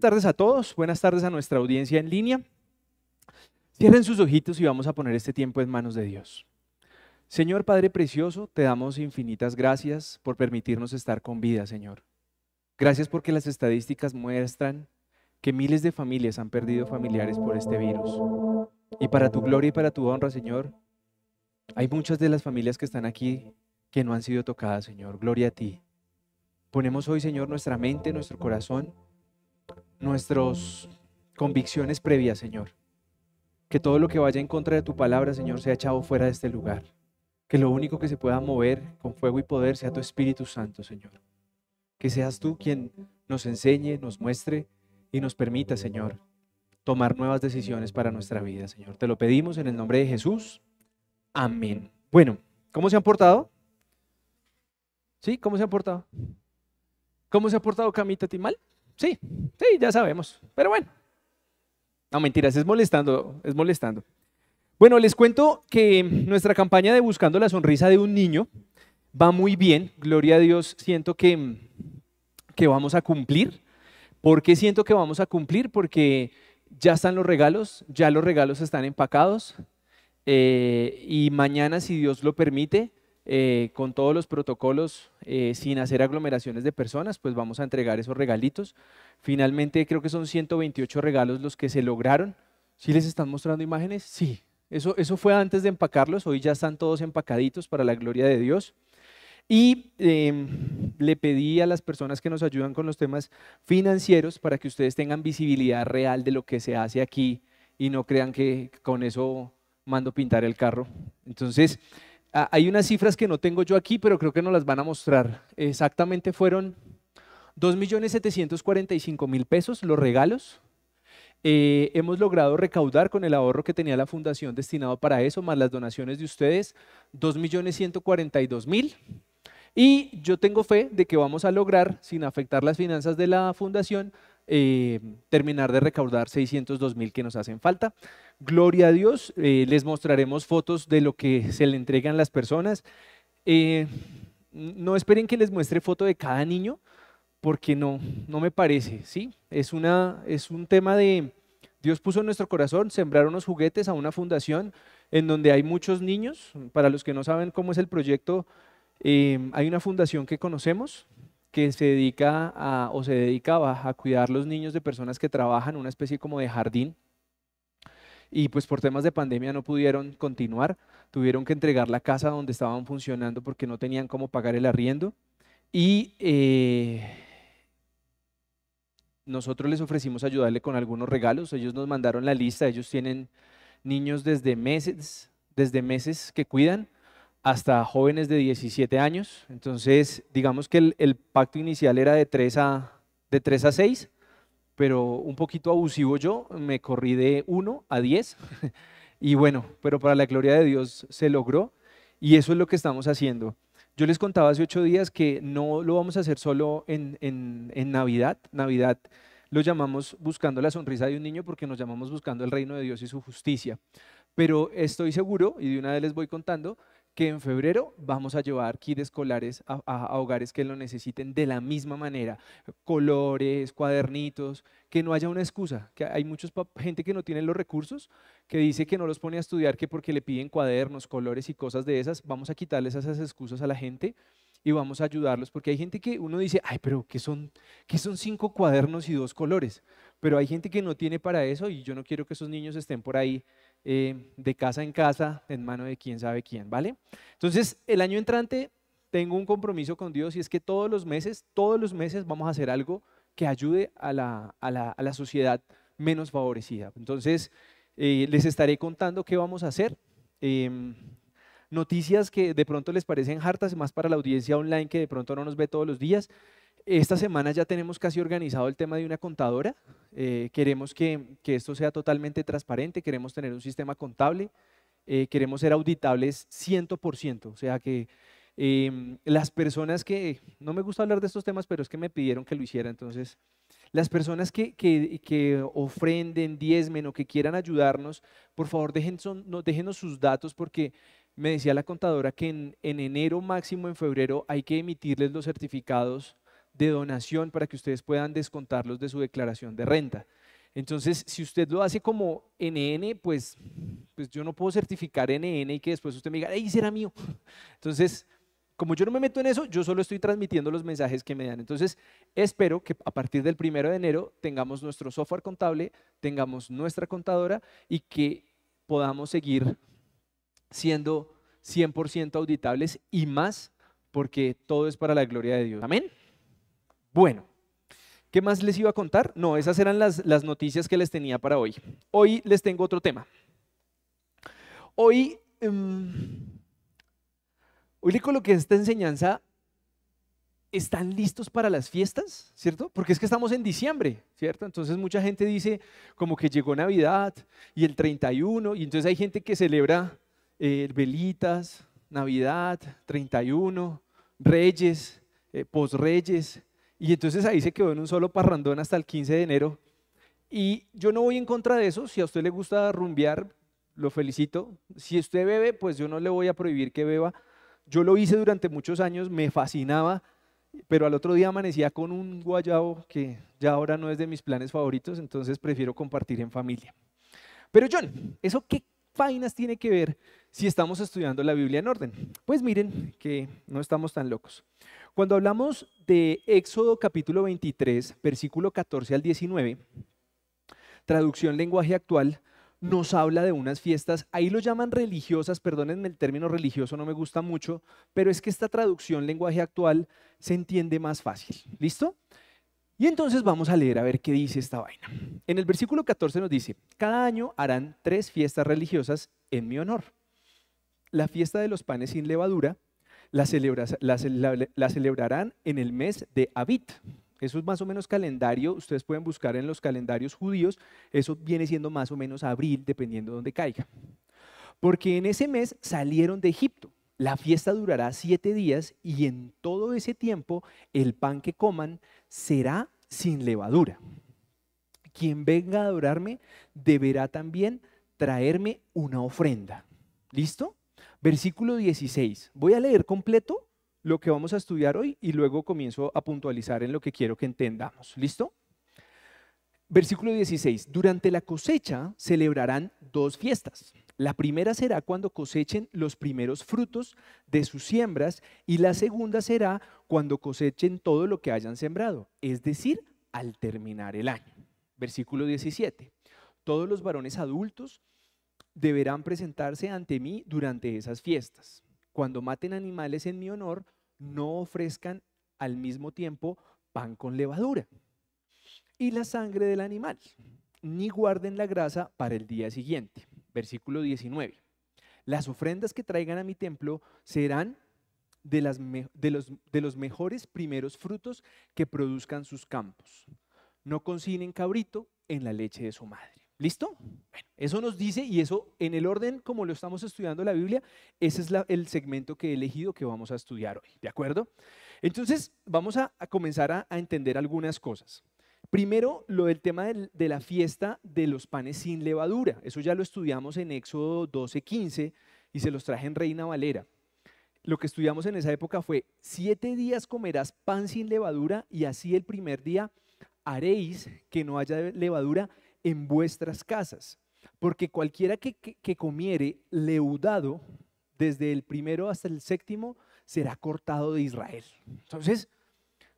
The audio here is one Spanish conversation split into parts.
tardes a todos, buenas tardes a nuestra audiencia en línea. Cierren sus ojitos y vamos a poner este tiempo en manos de Dios. Señor Padre Precioso, te damos infinitas gracias por permitirnos estar con vida, Señor. Gracias porque las estadísticas muestran que miles de familias han perdido familiares por este virus. Y para tu gloria y para tu honra, Señor, hay muchas de las familias que están aquí que no han sido tocadas, Señor. Gloria a ti. Ponemos hoy, Señor, nuestra mente, nuestro corazón, nuestras convicciones previas, Señor. Que todo lo que vaya en contra de tu palabra, Señor, sea echado fuera de este lugar. Que lo único que se pueda mover con fuego y poder sea tu Espíritu Santo, Señor. Que seas tú quien nos enseñe, nos muestre y nos permita, Señor, tomar nuevas decisiones para nuestra vida, Señor. Te lo pedimos en el nombre de Jesús. Amén. Bueno, ¿cómo se han portado? ¿Sí? ¿Cómo se han portado? ¿Cómo se ha portado Camita Timal? Sí, sí, ya sabemos. Pero bueno. No, mentiras, es molestando, es molestando. Bueno, les cuento que nuestra campaña de Buscando la Sonrisa de un Niño va muy bien. Gloria a Dios, siento que, que vamos a cumplir. ¿Por qué siento que vamos a cumplir? Porque ya están los regalos, ya los regalos están empacados. Eh, y mañana, si Dios lo permite, eh, con todos los protocolos, eh, sin hacer aglomeraciones de personas, pues vamos a entregar esos regalitos. Finalmente, creo que son 128 regalos los que se lograron. ¿Sí les están mostrando imágenes? Sí. Eso, eso fue antes de empacarlos, hoy ya están todos empacaditos para la gloria de Dios. Y em, le pedí a las personas que nos ayudan con los temas financieros para que ustedes tengan visibilidad real de lo que se hace aquí y no crean que con eso mando pintar el carro. Entonces, hay unas cifras que no tengo yo aquí, pero creo que nos las van a mostrar. Exactamente fueron 2.745.000 pesos los regalos. Eh, hemos logrado recaudar con el ahorro que tenía la fundación destinado para eso, más las donaciones de ustedes, 2.142.000. Y yo tengo fe de que vamos a lograr, sin afectar las finanzas de la fundación, eh, terminar de recaudar 602 mil que nos hacen falta. Gloria a Dios, eh, les mostraremos fotos de lo que se le entregan las personas. Eh, no esperen que les muestre foto de cada niño, porque no, no me parece, ¿sí? Es, una, es un tema de, Dios puso en nuestro corazón sembrar unos juguetes a una fundación en donde hay muchos niños. Para los que no saben cómo es el proyecto, hay una fundación que conocemos, que se dedica a, o se dedicaba a cuidar los niños de personas que trabajan, una especie como de jardín. Y pues por temas de pandemia no pudieron continuar, tuvieron que entregar la casa donde estaban funcionando porque no tenían cómo pagar el arriendo. Y eh, nosotros les ofrecimos ayudarle con algunos regalos, ellos nos mandaron la lista, ellos tienen niños desde meses, desde meses que cuidan hasta jóvenes de 17 años. Entonces, digamos que el, pacto inicial era de 3, a, de 3 a 6, pero un poquito abusivo yo, me corrí de 1 a 10. y bueno, pero para la gloria de Dios se logró y eso es lo que estamos haciendo. Yo les contaba hace ocho días que no lo vamos a hacer solo en, en, en Navidad. Navidad lo llamamos buscando la sonrisa de un niño porque nos llamamos buscando el reino de Dios y su justicia. Pero estoy seguro, y de una vez les voy contando, que en febrero vamos a llevar kits escolares a, hogares que lo necesiten de la misma manera, colores, cuadernitos, que no haya una excusa, que hay mucha gente que no tiene los recursos, que dice que no los pone a estudiar, que porque le piden cuadernos, colores y cosas de esas, vamos a quitarles esas excusas a la gente y vamos a ayudarlos, porque hay gente que uno dice, ay, pero ¿qué son, qué son cinco cuadernos y dos colores? Pero hay gente que no tiene para eso y yo no quiero que esos niños estén por ahí eh, de casa en casa en mano de quién sabe quién, ¿vale? Entonces, el año entrante tengo un compromiso con Dios y es que todos los meses, todos los meses vamos a hacer algo que ayude a la, a la, a la sociedad menos favorecida. Entonces, eh, les estaré contando qué vamos a hacer. Em, noticias que de pronto les parecen hartas, más para la audiencia online que de pronto no nos ve todos los días. Esta semana ya tenemos casi organizado el tema de una contadora. Eh, queremos que, esto sea totalmente transparente, queremos tener un sistema contable, eh, queremos ser auditables 100%, o sea que em, las personas que, no me gusta hablar de estos temas, pero es que me pidieron que lo hiciera, entonces, las personas que, que, ofrenden, diezmen o que quieran ayudarnos, por favor dejen déjenos sus datos porque me decía la contadora que en, en enero máximo, en febrero, hay que emitirles los certificados de donación para que ustedes puedan descontarlos de su declaración de renta. Entonces, si usted lo hace como NN, pues, pues yo no puedo certificar NN y que después usted me diga, ¡ay, será mío! Entonces, como yo no me meto en eso, yo solo estoy transmitiendo los mensajes que me dan. Entonces, espero que a partir del primero de enero tengamos nuestro software contable, tengamos nuestra contadora y que podamos seguir siendo 100% auditables y más, porque todo es para la gloria de Dios. Amén. Bueno, ¿qué más les iba a contar? No, esas eran las, noticias que les tenía para hoy. Hoy les tengo otro tema. Hoy... Em, Hoy le coloqué esta enseñanza. ¿Están listos para las fiestas? ¿Cierto? Porque es que estamos en diciembre, ¿cierto? Entonces mucha gente dice como que llegó Navidad y el 31, y entonces hay gente que celebra eh, velitas, Navidad, 31, Reyes, eh, posreyes, y entonces ahí se quedó en un solo parrandón hasta el 15 de enero. Y yo no voy en contra de eso, si a usted le gusta rumbear, lo felicito. Si usted bebe, pues yo no le voy a prohibir que beba, yo lo hice durante muchos años, me fascinaba, pero al otro día amanecía con un guayabo que ya ahora no es de mis planes favoritos, entonces prefiero compartir en familia. Pero John, ¿eso qué vainas tiene que ver si estamos estudiando la Biblia en orden? Pues miren que no estamos tan locos. Cuando hablamos de Éxodo capítulo 23, versículo 14 al 19, traducción lenguaje actual, nos habla de unas fiestas, ahí lo llaman religiosas, perdónenme el término religioso, no me gusta mucho, pero es que esta traducción lenguaje actual se entiende más fácil. ¿Listo? Y entonces vamos a leer a ver qué dice esta vaina. En el versículo 14 nos dice, cada año harán tres fiestas religiosas en mi honor. La fiesta de los panes sin levadura la, celebrarán en el mes de Abit, eso es más o menos calendario, ustedes pueden buscar en los calendarios judíos, eso viene siendo más o menos abril, dependiendo de dónde caiga. Porque en ese mes salieron de Egipto. La fiesta durará siete días y en todo ese tiempo el pan que coman será sin levadura. Quien venga a adorarme deberá también traerme una ofrenda. ¿Listo? Versículo 16. Voy a leer completo lo que vamos a estudiar hoy y luego comienzo a puntualizar en lo que quiero que entendamos. ¿Listo? Versículo 16. Durante la cosecha celebrarán dos fiestas. La primera será cuando cosechen los primeros frutos de sus siembras y la segunda será cuando cosechen todo lo que hayan sembrado, es decir, al terminar el año. Versículo 17. Todos los varones adultos deberán presentarse ante mí durante esas fiestas cuando maten animales en mi honor, no ofrezcan al mismo tiempo pan con levadura y la sangre del animal, ni guarden la grasa para el día siguiente. Versículo 19. Las ofrendas que traigan a mi templo serán de, los, mejores primeros frutos que produzcan sus campos. No consignen cabrito en la leche de su madre. ¿Listo? Bueno, eso nos dice, y eso en el orden como lo estamos estudiando la Biblia, ese es el segmento que he elegido que vamos a estudiar hoy, ¿de acuerdo? Entonces, vamos a, comenzar a, entender algunas cosas. Primero, lo del tema de la fiesta de los panes sin levadura. Eso ya lo estudiamos en Éxodo 12:15 y se los traje en Reina Valera. Lo que estudiamos en esa época fue, siete días comerás pan sin levadura y así el primer día haréis que no haya levadura en vuestras casas, porque cualquiera que, comiere leudado, desde el primero hasta el séptimo, será cortado de Israel. Entonces,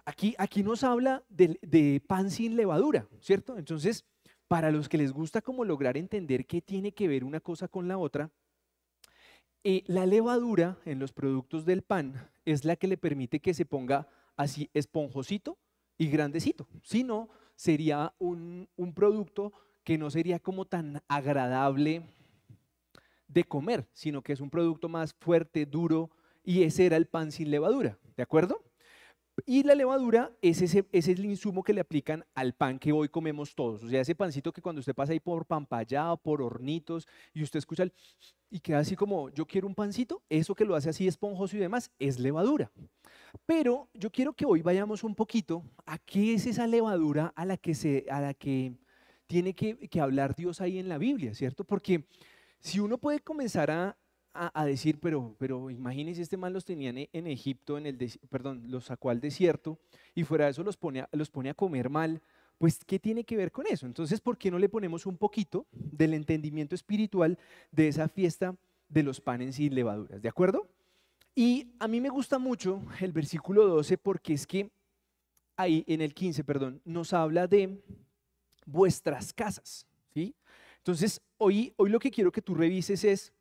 aquí, aquí nos habla de, pan sin levadura, ¿cierto? Entonces, para los que les gusta como lograr entender qué tiene que ver una cosa con la otra, eh, la levadura en los productos del pan es la que le permite que se ponga así esponjosito y grandecito. Si no, sería un, producto que no sería como tan agradable de comer, sino que es un producto más fuerte, duro, y ese era el pan sin levadura, ¿de acuerdo? Y la levadura es ese, es el insumo que le aplican al pan que hoy comemos todos. O sea, ese pancito que cuando usted pasa ahí por pampallado, por hornitos, y usted escucha el, y queda así como, yo quiero un pancito, eso que lo hace así esponjoso y demás, es levadura. Pero yo quiero que hoy vayamos un poquito a qué es esa levadura a la que, se, a la que tiene que, hablar Dios ahí en la Biblia, ¿cierto? Porque si uno puede comenzar a, a, decir, pero, pero imagínense, este mal los tenían en Egipto, en el perdón, los sacó al desierto y fuera de eso los pone, los pone a comer mal. Pues, ¿qué tiene que ver con eso? Entonces, ¿por qué no le ponemos un poquito del entendimiento espiritual de esa fiesta de los panes y levaduras? ¿De acuerdo? Y a mí me gusta mucho el versículo 12 porque es que ahí en el 15, perdón, nos habla de vuestras casas, ¿sí? Entonces, hoy, hoy lo que quiero que tú revises es,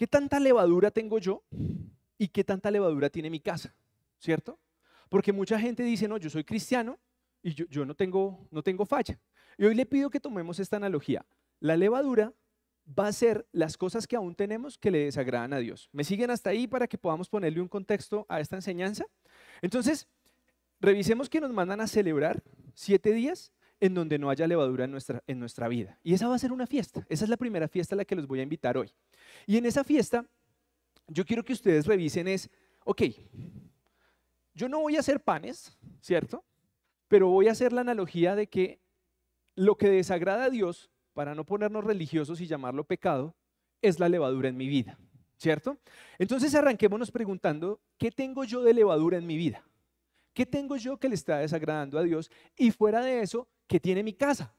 ¿qué tanta levadura tengo yo y qué tanta levadura tiene mi casa? ¿Cierto? Porque mucha gente dice, no, yo soy cristiano, y yo, no, tengo, no tengo falla. Y hoy le pido que tomemos esta analogía. La levadura va a ser las cosas que aún tenemos que le desagradan a Dios. ¿Me siguen hasta ahí para que podamos ponerle un contexto a esta enseñanza? Entonces, revisemos que nos mandan a celebrar siete días en donde no haya levadura en nuestra, en nuestra vida. Y esa va a ser una fiesta. Esa es la primera fiesta a la que los voy a invitar hoy. Y en esa fiesta, yo quiero que ustedes revisen es, ok, yo no voy a hacer panes, ¿cierto? Pero voy a hacer la analogía de que lo que desagrada a Dios, para no ponernos religiosos y llamarlo pecado, es la levadura en mi vida, ¿cierto? Entonces arranquémonos preguntando, ¿qué tengo yo de levadura en mi vida? ¿Qué tengo yo que le está desagradando a Dios? Y fuera de eso, ¿qué tiene mi casa?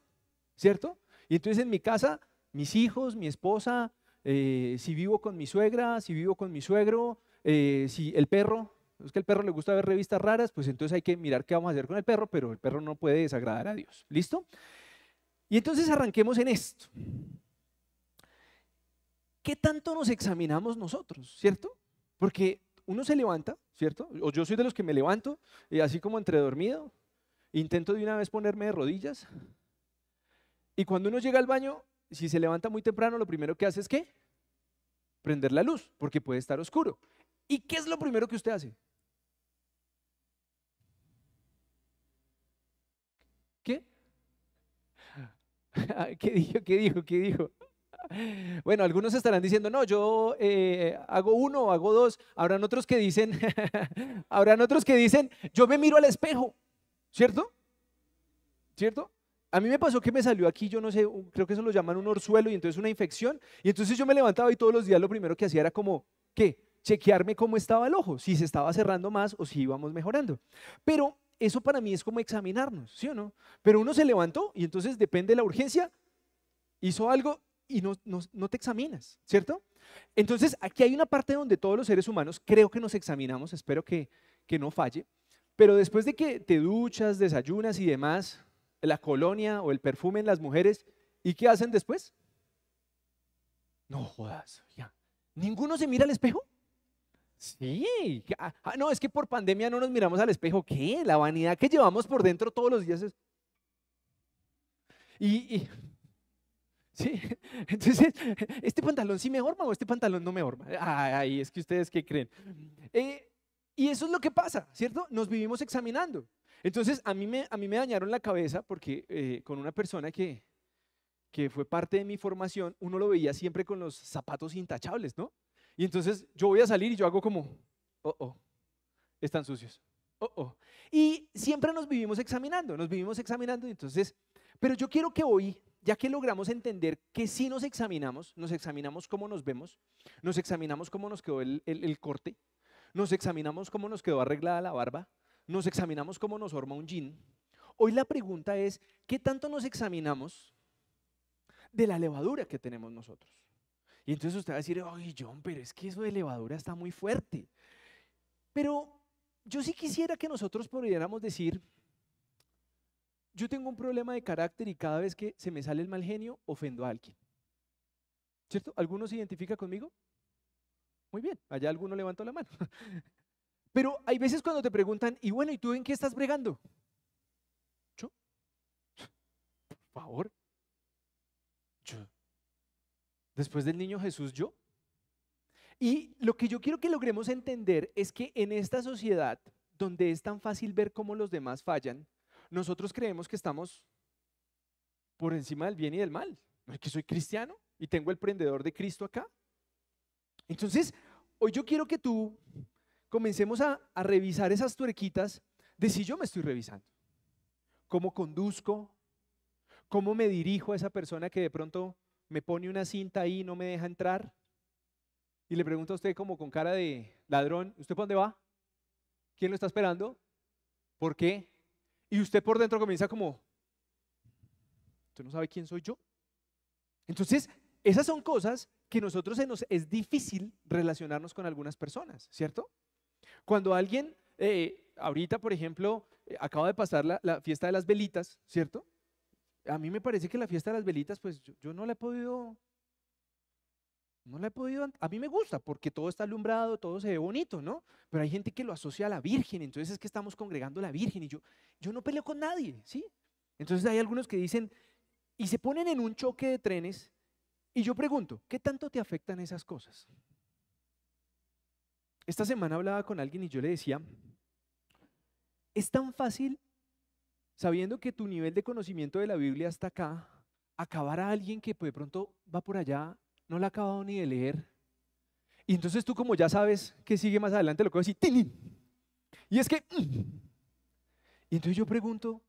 ¿Cierto? Y entonces en mi casa, mis hijos, mi esposa, eh, si vivo con mi suegra, si vivo con mi suegro, eh, si el perro, es que al perro le gusta ver revistas raras, pues entonces hay que mirar qué vamos a hacer con el perro, pero el perro no puede desagradar a Dios. ¿Listo? Y entonces arranquemos en esto. ¿Qué tanto nos examinamos nosotros, cierto? Porque uno se levanta, ¿cierto? O yo soy de los que me levanto y así como entre dormido, intento de una vez ponerme de rodillas. Y cuando uno llega al baño, si se levanta muy temprano, lo primero que hace es ¿qué? Prender la luz, porque puede estar oscuro. ¿Y qué es lo primero que usted hace? ¿Qué? ¿Qué dijo? ¿Qué dijo? ¿Qué dijo? Bueno, algunos estarán diciendo, no, yo eh, hago uno hago dos. Habrán otros que dicen, habrán otros que dicen, yo me miro al espejo, ¿cierto? ¿Cierto? A mí me pasó que me salió aquí, yo no sé, creo que eso lo llaman un orzuelo y entonces una infección. Y entonces yo me levantaba y todos los días lo primero que hacía era como, ¿qué? Chequearme cómo estaba el ojo, si se estaba cerrando más o si íbamos mejorando. Pero eso para mí es como examinarnos, ¿sí o no? Pero uno se levantó y entonces depende de la urgencia, hizo algo y no, no, te examinas, ¿cierto? Entonces aquí hay una parte donde todos los seres humanos creo que nos examinamos, espero que, que no falle, pero después de que te duchas, desayunas y demás, la colonia o el perfume en las mujeres, ¿y qué hacen después? No jodas, ya. ¿Ninguno se mira al espejo? Sí, ah, ah, no, es que por pandemia no nos miramos al espejo. ¿Qué? La vanidad que llevamos por dentro todos los días es... Y, sí, entonces, ¿este pantalón sí me forma o este pantalón no me forma? Ay, es que ustedes qué creen. Eh, y eso es lo que pasa, ¿cierto? Nos vivimos examinando. Entonces, a mí me, a mí me dañaron la cabeza porque eh, con una persona que, que fue parte de mi formación, uno lo veía siempre con los zapatos intachables, ¿no? Y entonces yo voy a salir y yo hago como, oh, oh, están sucios. Oh, oh. Y siempre nos vivimos examinando, nos vivimos examinando. Entonces, pero yo quiero que hoy, ya que logramos entender que si nos examinamos, nos examinamos cómo nos vemos, nos examinamos cómo nos quedó el, el corte, nos examinamos cómo nos quedó arreglada la barba, nos examinamos cómo nos forma un jean. Hoy la pregunta es, ¿qué tanto nos examinamos de la levadura que tenemos nosotros? Y entonces usted va a decir, oye John, pero es que eso de levadura está muy fuerte. Pero yo sí quisiera que nosotros pudiéramos decir, yo tengo un problema de carácter y cada vez que se me sale el mal genio, ofendo a alguien. ¿Cierto? ¿Alguno se identifica conmigo? Muy bien, allá alguno levantó la mano. Pero hay veces cuando te preguntan, y bueno, ¿y tú en qué estás bregando? ¿Yo? Por favor. Yo, después del niño Jesús yo. Y lo que yo quiero que logremos entender es que en esta sociedad donde es tan fácil ver cómo los demás fallan, nosotros creemos que estamos por encima del bien y del mal. No es que soy cristiano y tengo el prendedor de Cristo acá. Entonces, hoy yo quiero que tú comencemos a, revisar esas tuerquitas de si yo me estoy revisando. ¿Cómo conduzco? ¿Cómo me dirijo a esa persona que de pronto me pone una cinta ahí y no me deja entrar. y le pregunta a usted como con cara de ladrón, ¿usted por dónde va? ¿Quién lo está esperando? ¿Por qué? Y usted por dentro comienza como, ¿usted no sabe quién soy yo? Entonces, esas son cosas que nosotros se nos es difícil relacionarnos con algunas personas, ¿cierto? Cuando alguien, eh, ahorita por ejemplo, eh, acaba de pasar la, fiesta de las velitas, ¿cierto? A mí me parece que la fiesta de las velitas, pues yo, no la he podido, no la he podido, a mí me gusta porque todo está alumbrado, todo se ve bonito, ¿no? Pero hay gente que lo asocia a la Virgen, entonces es que estamos congregando a la Virgen y yo, yo no peleo con nadie, ¿sí? Entonces hay algunos que dicen, y se ponen en un choque de trenes y yo pregunto, ¿qué tanto te afectan esas cosas? Esta semana hablaba con alguien y yo le decía, es tan fácil, sabiendo que tu nivel de conocimiento de la Biblia está acá, acabar a alguien que de pronto va por allá, no la ha acabado ni de leer. Y entonces tú como ya sabes que sigue más adelante, lo que voy a decir, y es que... Y entonces yo pregunto,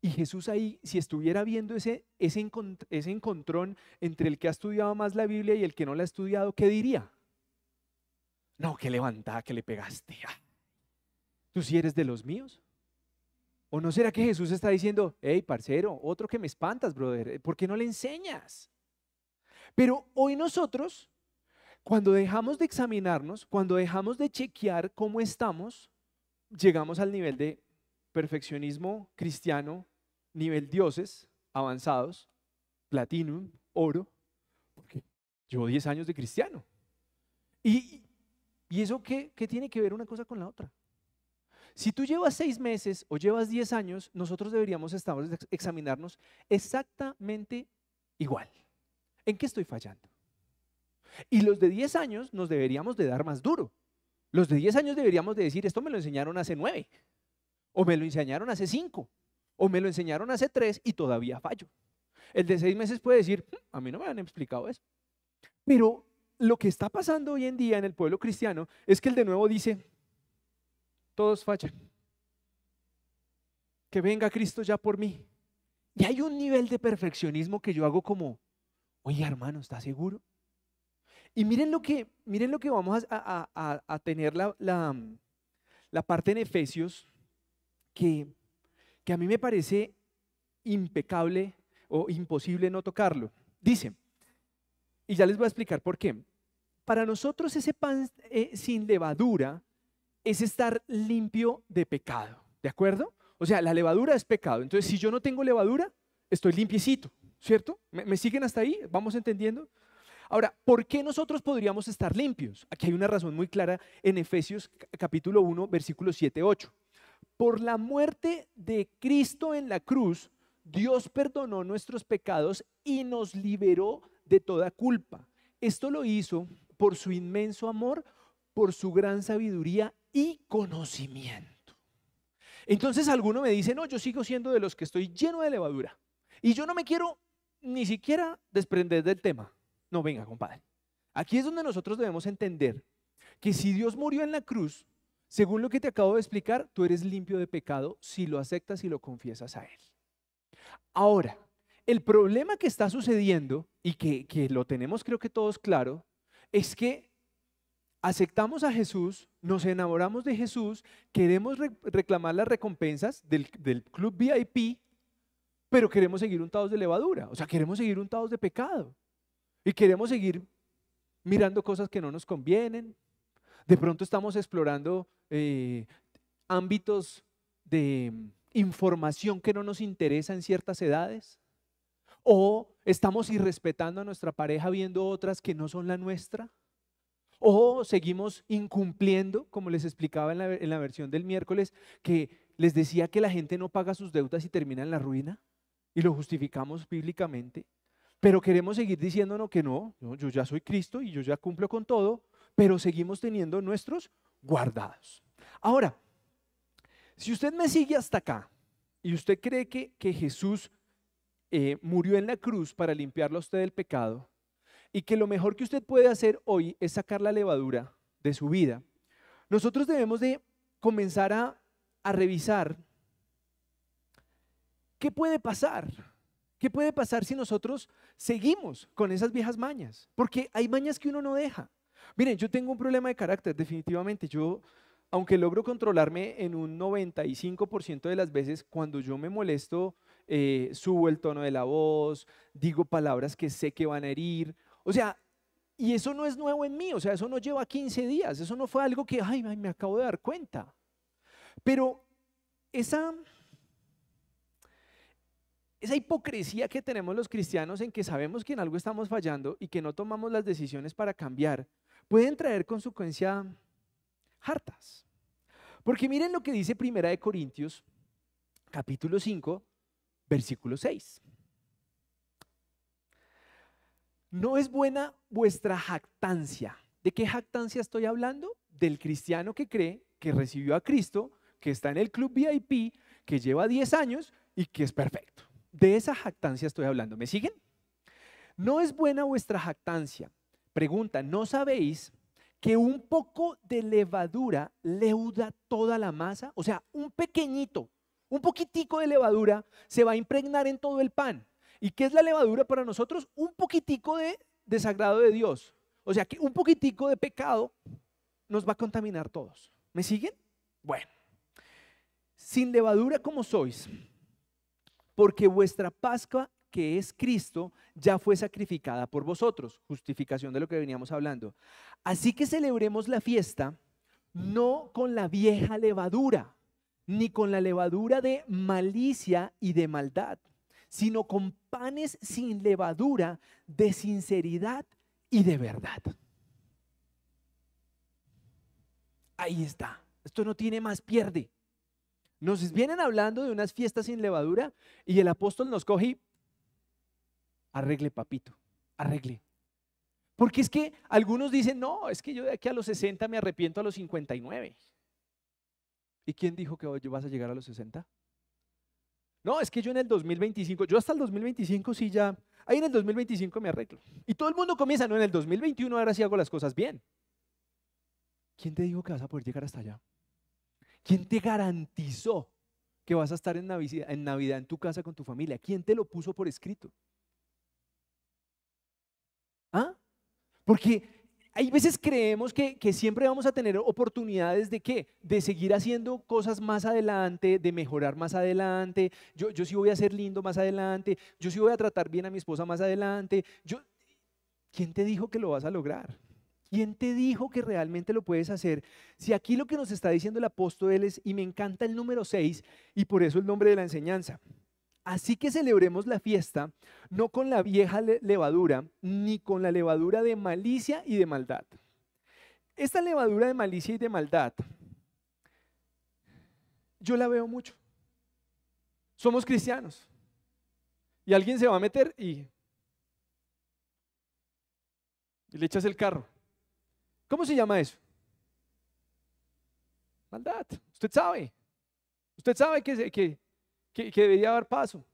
y Jesús ahí, si estuviera viendo ese, ese, encontrón entre el que ha estudiado más la Biblia y el que no la ha estudiado, ¿qué diría? No, que levantada, que le pegaste. ¿Tú sí eres de los míos? ¿O no será que Jesús está diciendo, hey, parcero, otro que me espantas, brother, ¿por qué no le enseñas? Pero hoy nosotros, cuando dejamos de examinarnos, cuando dejamos de chequear cómo estamos, llegamos al nivel de perfeccionismo cristiano, nivel dioses avanzados, platinum, oro, porque llevo 10 años de cristiano. ¿Y, y eso qué, qué tiene que ver una cosa con la otra? Si tú llevas seis meses o llevas 10 años, nosotros deberíamos examinarnos exactamente igual. ¿En qué estoy fallando? Y los de 10 años nos deberíamos de dar más duro. Los de 10 años deberíamos de decir, esto me lo enseñaron hace 9. O me lo enseñaron hace cinco, o me lo enseñaron hace tres y todavía fallo. El de seis meses puede decir, a mí no me han explicado eso. Pero lo que está pasando hoy en día en el pueblo cristiano es que el de nuevo dice, todos fallan. Que venga Cristo ya por mí. Y hay un nivel de perfeccionismo que yo hago como, oye hermano, ¿está seguro? Y miren lo que, miren lo que vamos a, tener la, la parte en Efesios que, a mí me parece impecable o imposible no tocarlo. Dice, y ya les voy a explicar por qué. Para nosotros ese pan eh, sin levadura es estar limpio de pecado, ¿de acuerdo? O sea, la levadura es pecado. Entonces, si yo no tengo levadura, estoy limpiecito, ¿cierto? ¿Me, siguen hasta ahí? ¿Vamos entendiendo? Ahora, ¿por qué nosotros podríamos estar limpios? Aquí hay una razón muy clara en Efesios capítulo 1, versículos 7, 8. Por la muerte de Cristo en la cruz, Dios perdonó nuestros pecados y nos liberó de toda culpa. Esto lo hizo por su inmenso amor, por su gran sabiduría y conocimiento. Entonces alguno me dice, no, yo sigo siendo de los que estoy lleno de levadura. Y yo no me quiero ni siquiera desprender del tema. No, venga, compadre. Aquí es donde nosotros debemos entender que si Dios murió en la cruz, según lo que te acabo de explicar, tú eres limpio de pecado si lo aceptas y lo confiesas a Él. Ahora, el problema que está sucediendo y que, lo tenemos creo que todos claro, es que aceptamos a Jesús, nos enamoramos de Jesús, queremos reclamar las recompensas del, del, club VIP, pero queremos seguir untados de levadura, o sea, queremos seguir untados de pecado y queremos seguir mirando cosas que no nos convienen, de pronto estamos explorando eh, ámbitos de información que no nos interesa en ciertas edades. O estamos irrespetando a nuestra pareja viendo otras que no son la nuestra. O seguimos incumpliendo, como les explicaba en la, en la, versión del miércoles, que les decía que la gente no paga sus deudas y termina en la ruina, y lo justificamos bíblicamente. Pero queremos seguir diciéndonos que no, yo ya soy Cristo y yo ya cumplo con todo, pero seguimos teniendo nuestros guardados. Ahora, si usted me sigue hasta acá y usted cree que, Jesús eh, murió en la cruz para limpiarlo a usted del pecado y que lo mejor que usted puede hacer hoy es sacar la levadura de su vida, nosotros debemos de comenzar a, a revisar qué puede pasar. ¿Qué puede pasar si nosotros seguimos con esas viejas mañas? Porque hay mañas que uno no deja. Miren, yo tengo un problema de carácter, definitivamente. Yo, aunque logro controlarme en un 95% de las veces, cuando yo me molesto, eh, subo el tono de la voz, digo palabras que sé que van a herir. O sea, y eso no es nuevo en mí, o sea, eso no lleva 15 días, eso no fue algo que, ay, me acabo de dar cuenta. Pero esa, esa hipocresía que tenemos los cristianos en que sabemos que en algo estamos fallando y que no tomamos las decisiones para cambiar, pueden traer consecuencias hartas. Porque miren lo que dice Primera de Corintios, capítulo 5, versículo 6. No es buena vuestra jactancia. ¿De qué jactancia estoy hablando? Del cristiano que cree que recibió a Cristo, que está en el club VIP, que lleva 10 años y que es perfecto. De esa jactancia estoy hablando. ¿Me siguen? No es buena vuestra jactancia. Pregunta, ¿no sabéis que un poco de levadura leuda toda la masa? O sea, un pequeñito, un poquitico de levadura se va a impregnar en todo el pan. ¿Y qué es la levadura para nosotros? Un poquitico de desagrado de Dios. O sea, que un poquitico de pecado nos va a contaminar todos. ¿Me siguen? Bueno, sin levadura como sois, porque vuestra Pascua, que es Cristo, ya fue sacrificada por vosotros. Justificación de lo que veníamos hablando. Así que celebremos la fiesta no con la vieja levadura, ni con la levadura de malicia y de maldad sino con panes sin levadura de sinceridad y de verdad. Ahí está. Esto no tiene más pierde. Nos vienen hablando de unas fiestas sin levadura y el apóstol nos coge y arregle, papito, arregle. Porque es que algunos dicen, no, es que yo de aquí a los 60 me arrepiento a los 59. ¿Y quién dijo que hoy vas a llegar a los 60? No, es que yo en el 2025, yo hasta el 2025 sí ya, ahí en el 2025 me arreglo. Y todo el mundo comienza, no, en el 2021 ahora sí hago las cosas bien. ¿Quién te dijo que vas a poder llegar hasta allá? ¿Quién te garantizó que vas a estar en Navidad, en Navidad en tu casa con tu familia? ¿Quién te lo puso por escrito? ¿Ah? Porque hay veces creemos que, siempre vamos a tener oportunidades de qué? De seguir haciendo cosas más adelante, de mejorar más adelante. Yo, yo sí voy a ser lindo más adelante. Yo sí voy a tratar bien a mi esposa más adelante. Yo, ¿Quién te dijo que lo vas a lograr? ¿Quién te dijo que realmente lo puedes hacer? Si aquí lo que nos está diciendo el apóstol es, y me encanta el número 6, y por eso el nombre de la enseñanza, Así que celebremos la fiesta no con la vieja levadura, ni con la levadura de malicia y de maldad. Esta levadura de malicia y de maldad, yo la veo mucho. Somos cristianos. Y alguien se va a meter y, y le echas el carro. ¿Cómo se llama eso? Maldad. Usted sabe. Usted sabe que, que, debería dar paso.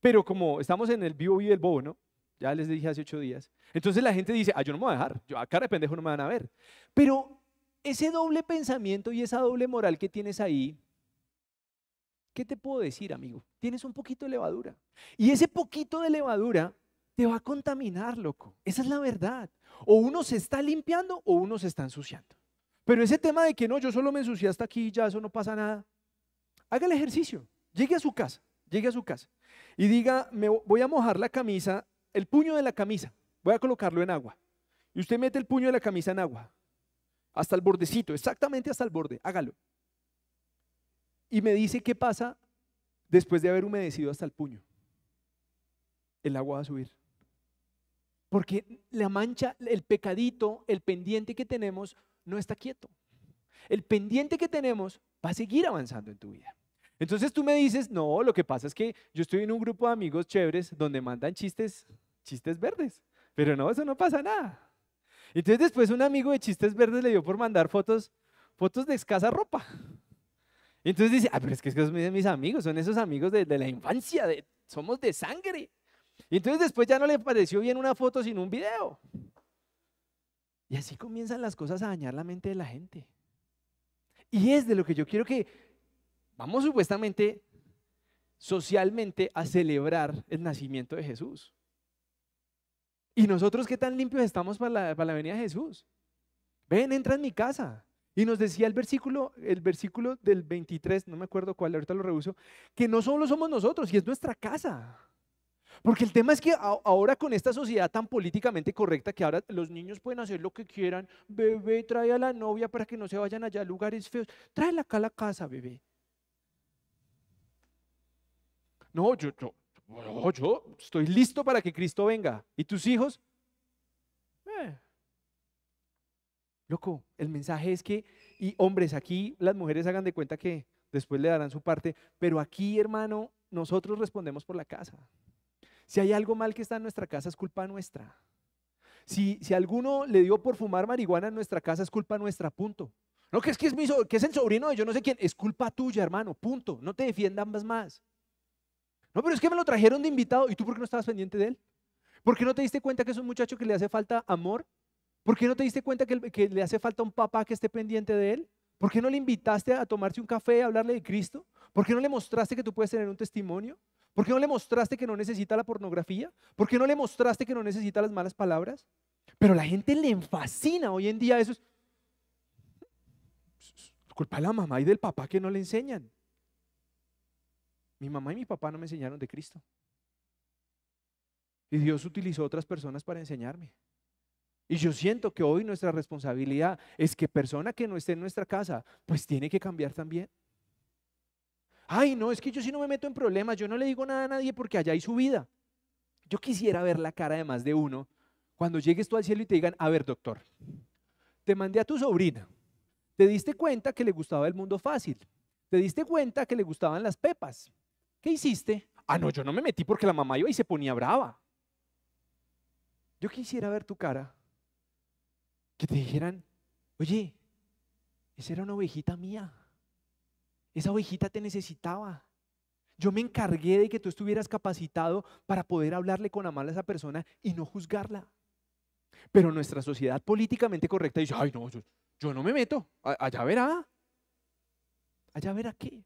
Pero como estamos en el vivo y el bobo, ¿no? Ya les dije hace ocho días. Entonces la gente dice, ah, yo no me voy a dejar, acá de pendejo no me van a ver. Pero ese doble pensamiento y esa doble moral que tienes ahí, ¿qué te puedo decir, amigo? Tienes un poquito de levadura. Y ese poquito de levadura te va a contaminar, loco. Esa es la verdad. O uno se está limpiando o uno se está ensuciando. Pero ese tema de que no, yo solo me ensucié hasta aquí, ya eso no pasa nada. Haga el ejercicio. Llegue a su casa, llegue a su casa y diga, me voy a mojar la camisa, el puño de la camisa, voy a colocarlo en agua. Y usted mete el puño de la camisa en agua, hasta el bordecito, exactamente hasta el borde, hágalo. Y me dice qué pasa después de haber humedecido hasta el puño. El agua va a subir. Porque la mancha, el pecadito, el pendiente que tenemos no está quieto. El pendiente que tenemos va a seguir avanzando en tu vida. Entonces tú me dices, no, lo que pasa es que yo estoy en un grupo de amigos chéveres donde mandan chistes, chistes verdes, pero no, eso no pasa nada. Entonces después un amigo de chistes verdes le dio por mandar fotos, fotos de escasa ropa. Entonces dice, ah, pero es que son mis amigos, son esos amigos de, la infancia, de, somos de sangre. Y entonces después ya no le pareció bien una foto sino un video. Y así comienzan las cosas a dañar la mente de la gente. Y es de lo que yo quiero que Vamos supuestamente, socialmente, a celebrar el nacimiento de Jesús. ¿Y nosotros qué tan limpios estamos para la, venida de Jesús? Ven, entra en mi casa. Y nos decía el versículo, el versículo del 23, no me acuerdo cuál, ahorita lo rehuso, que no solo somos nosotros, y es nuestra casa. Porque el tema es que ahora con esta sociedad tan políticamente correcta que ahora los niños pueden hacer lo que quieran, bebé, trae a la novia para que no se vayan allá a lugares feos, tráela acá a la casa, bebé. No, yo, yo, yo estoy listo para que Cristo venga. ¿Y tus hijos? Eh. Loco, el mensaje es que, y hombres, aquí las mujeres hagan de cuenta que después le darán su parte, pero aquí, hermano, nosotros respondemos por la casa. Si hay algo mal que está en nuestra casa, es culpa nuestra. Si, si alguno le dio por fumar marihuana en nuestra casa, es culpa nuestra, punto. No, que es que es, mi, que es el sobrino de yo no sé quién, es culpa tuya, hermano, punto. No te defiendan más. No, pero es que me lo trajeron de invitado. ¿Y tú por qué no estabas pendiente de él? ¿Por qué no te diste cuenta que es un muchacho que le hace falta amor? ¿Por qué no te diste cuenta que, le hace falta un papá que esté pendiente de él? ¿Por qué no le invitaste a tomarse un café, a hablarle de Cristo? ¿Por qué no le mostraste que tú puedes tener un testimonio? ¿Por qué no le mostraste que no necesita la pornografía? ¿Por qué no le mostraste que no necesita las malas palabras? Pero la gente le fascina hoy en día eso. Es culpa de la mamá y del papá que no le enseñan. Mi mamá y mi papá no me enseñaron de Cristo. Y Dios utilizó otras personas para enseñarme. Y yo siento que hoy nuestra responsabilidad es que persona que no esté en nuestra casa, pues tiene que cambiar también. Ay, no, es que yo sí no me meto en problemas, yo no le digo nada a nadie porque allá hay su vida. Yo quisiera ver la cara de más de uno cuando llegues tú al cielo y te digan, a ver, doctor, te mandé a tu sobrina, te diste cuenta que le gustaba el mundo fácil, te diste cuenta que le gustaban las pepas. ¿Qué hiciste? Ah, no, yo no me metí porque la mamá iba y se ponía brava. Yo quisiera ver tu cara, que te dijeran, oye, esa era una ovejita mía. Esa ovejita te necesitaba. Yo me encargué de que tú estuvieras capacitado para poder hablarle con amor a esa persona y no juzgarla. Pero nuestra sociedad políticamente correcta dice, ay no, yo, no me meto, allá verá. Allá verá qué.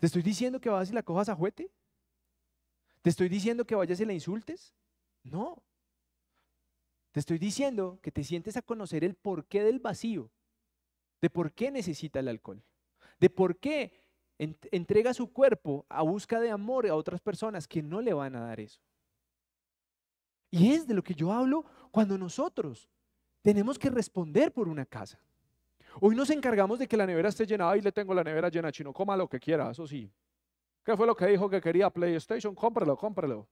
¿Te estoy diciendo que vas y la cojas a juete? ¿Te estoy diciendo que vayas y la insultes? No. Te estoy diciendo que te sientes a conocer el porqué del vacío, de por qué necesita el alcohol de por qué entrega su cuerpo a busca de amor a otras personas que no le van a dar eso. Y es de lo que yo hablo cuando nosotros tenemos que responder por una casa. Hoy nos encargamos de que la nevera esté llena. Ay, le tengo la nevera llena, chino, coma lo que quiera, eso sí. ¿Qué fue lo que dijo que quería PlayStation? Cómpralo, cómpralo.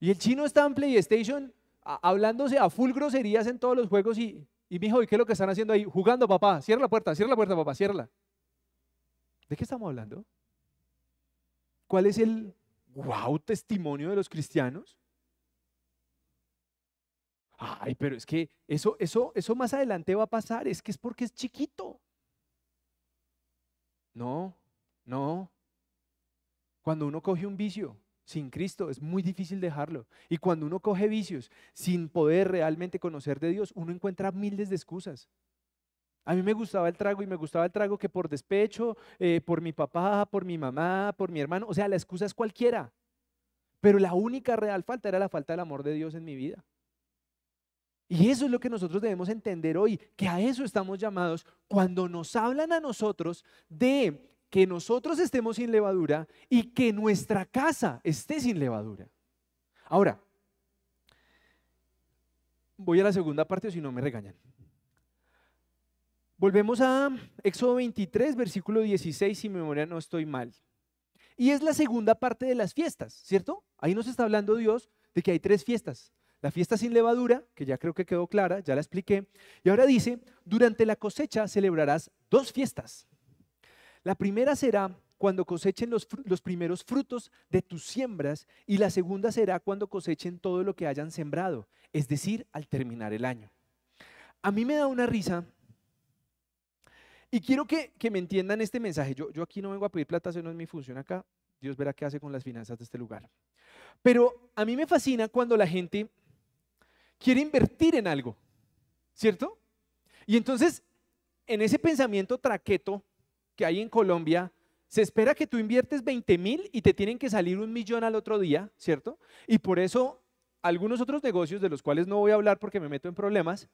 Y el chino está en PlayStation hablándose a full groserías en todos los juegos y y mi hijo, ¿y qué es lo que están haciendo ahí? Jugando, papá. Cierra la puerta, cierra la puerta, papá, cierra. ¿De qué estamos hablando? ¿Cuál es el wow testimonio de los cristianos? Ay, pero es que eso, eso, eso más adelante va a pasar. Es que es porque es chiquito. No, no. Cuando uno coge un vicio, sin Cristo es muy difícil dejarlo. Y cuando uno coge vicios sin poder realmente conocer de Dios, uno encuentra miles de excusas. A mí me gustaba el trago y me gustaba el trago que por despecho, eh, por mi papá, por mi mamá, por mi hermano, o sea, la excusa es cualquiera. Pero la única real falta era la falta del amor de Dios en mi vida. Y eso es lo que nosotros debemos entender hoy, que a eso estamos llamados cuando nos hablan a nosotros de que nosotros estemos sin levadura y que nuestra casa esté sin levadura. Ahora, voy a la segunda parte si no me regañan. Volvemos a Éxodo 23, versículo 16, si memoria no estoy mal. Y es la segunda parte de las fiestas, ¿cierto? Ahí nos está hablando Dios de que hay tres fiestas. La fiesta sin levadura, que ya creo que quedó clara, ya la expliqué. Y ahora dice, durante la cosecha celebrarás dos fiestas. La primera será cuando cosechen los, primeros frutos de tus siembras y la segunda será cuando cosechen todo lo que hayan sembrado, es decir, al terminar el año. A mí me da una risa y quiero que, me entiendan este mensaje. Yo, yo aquí no vengo a pedir plata, eso no es mi función acá. Dios verá qué hace con las finanzas de este lugar. Pero a mí me fascina cuando la gente quiere invertir en algo, ¿cierto? Y entonces, en ese pensamiento traqueto, que hay en Colombia, se espera que tú inviertes 20 mil y te tienen que salir un millón al otro día, ¿cierto? Y por eso algunos otros negocios de los cuales no voy a hablar porque me meto en problemas,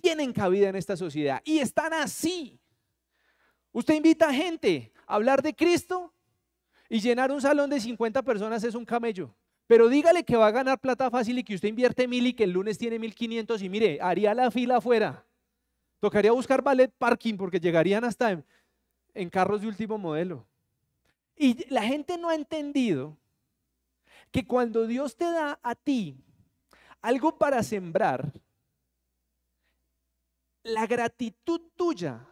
tienen cabida en esta sociedad y están así. Usted invita a gente a hablar de Cristo y llenar un salón de 50 personas es un camello. Pero dígale que va a ganar plata fácil y que usted invierte mil y que el lunes tiene 1500 y mire, haría la fila afuera. Tocaría buscar ballet parking porque llegarían hasta en, en carros de último modelo. Y la gente no ha entendido que cuando Dios te da a ti algo para sembrar, la gratitud tuya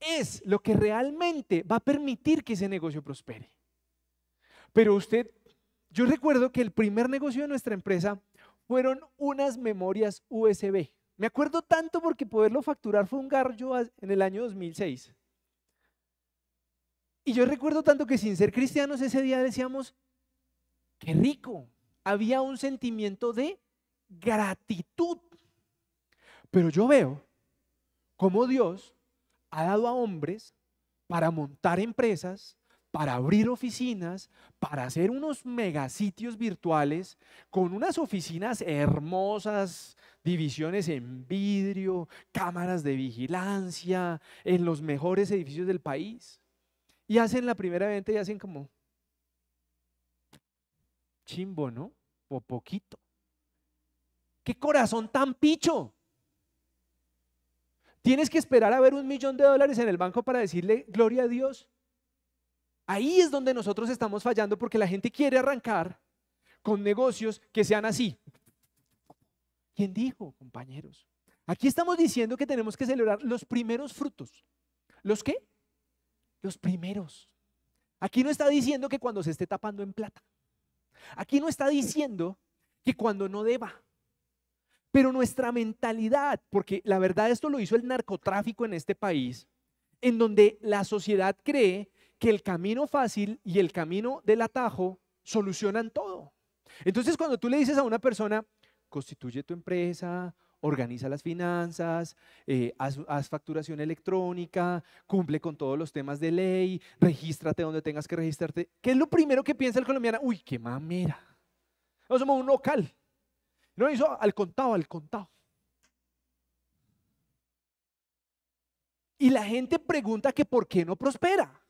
es lo que realmente va a permitir que ese negocio prospere. Pero usted, yo recuerdo que el primer negocio de nuestra empresa fueron unas memorias USB. Me acuerdo tanto porque poderlo facturar fue un garro en el año 2006. Y yo recuerdo tanto que sin ser cristianos ese día decíamos, qué rico. Había un sentimiento de gratitud. Pero yo veo cómo Dios ha dado a hombres para montar empresas, para abrir oficinas, para hacer unos megasitios virtuales con unas oficinas hermosas, divisiones en vidrio, cámaras de vigilancia, en los mejores edificios del país. Y hacen la primera venta y hacen como chimbo, ¿no? O poquito. ¿Qué corazón tan picho? Tienes que esperar a ver un millón de dólares en el banco para decirle gloria a Dios. Ahí es donde nosotros estamos fallando porque la gente quiere arrancar con negocios que sean así. ¿Quién dijo, compañeros? Aquí estamos diciendo que tenemos que celebrar los primeros frutos. ¿Los qué? Los primeros. Aquí no está diciendo que cuando se esté tapando en plata. Aquí no está diciendo que cuando no deba. Pero nuestra mentalidad, porque la verdad esto lo hizo el narcotráfico en este país, en donde la sociedad cree que el camino fácil y el camino del atajo solucionan todo. Entonces cuando tú le dices a una persona, constituye tu empresa, organiza las finanzas, eh, haz, facturación electrónica, cumple con todos los temas de ley, regístrate donde tengas que registrarte. ¿Qué es lo primero que piensa el colombiano? Uy, qué mamera. No somos un local. No hizo al contado, al contado. Y la gente pregunta que por qué no prospera.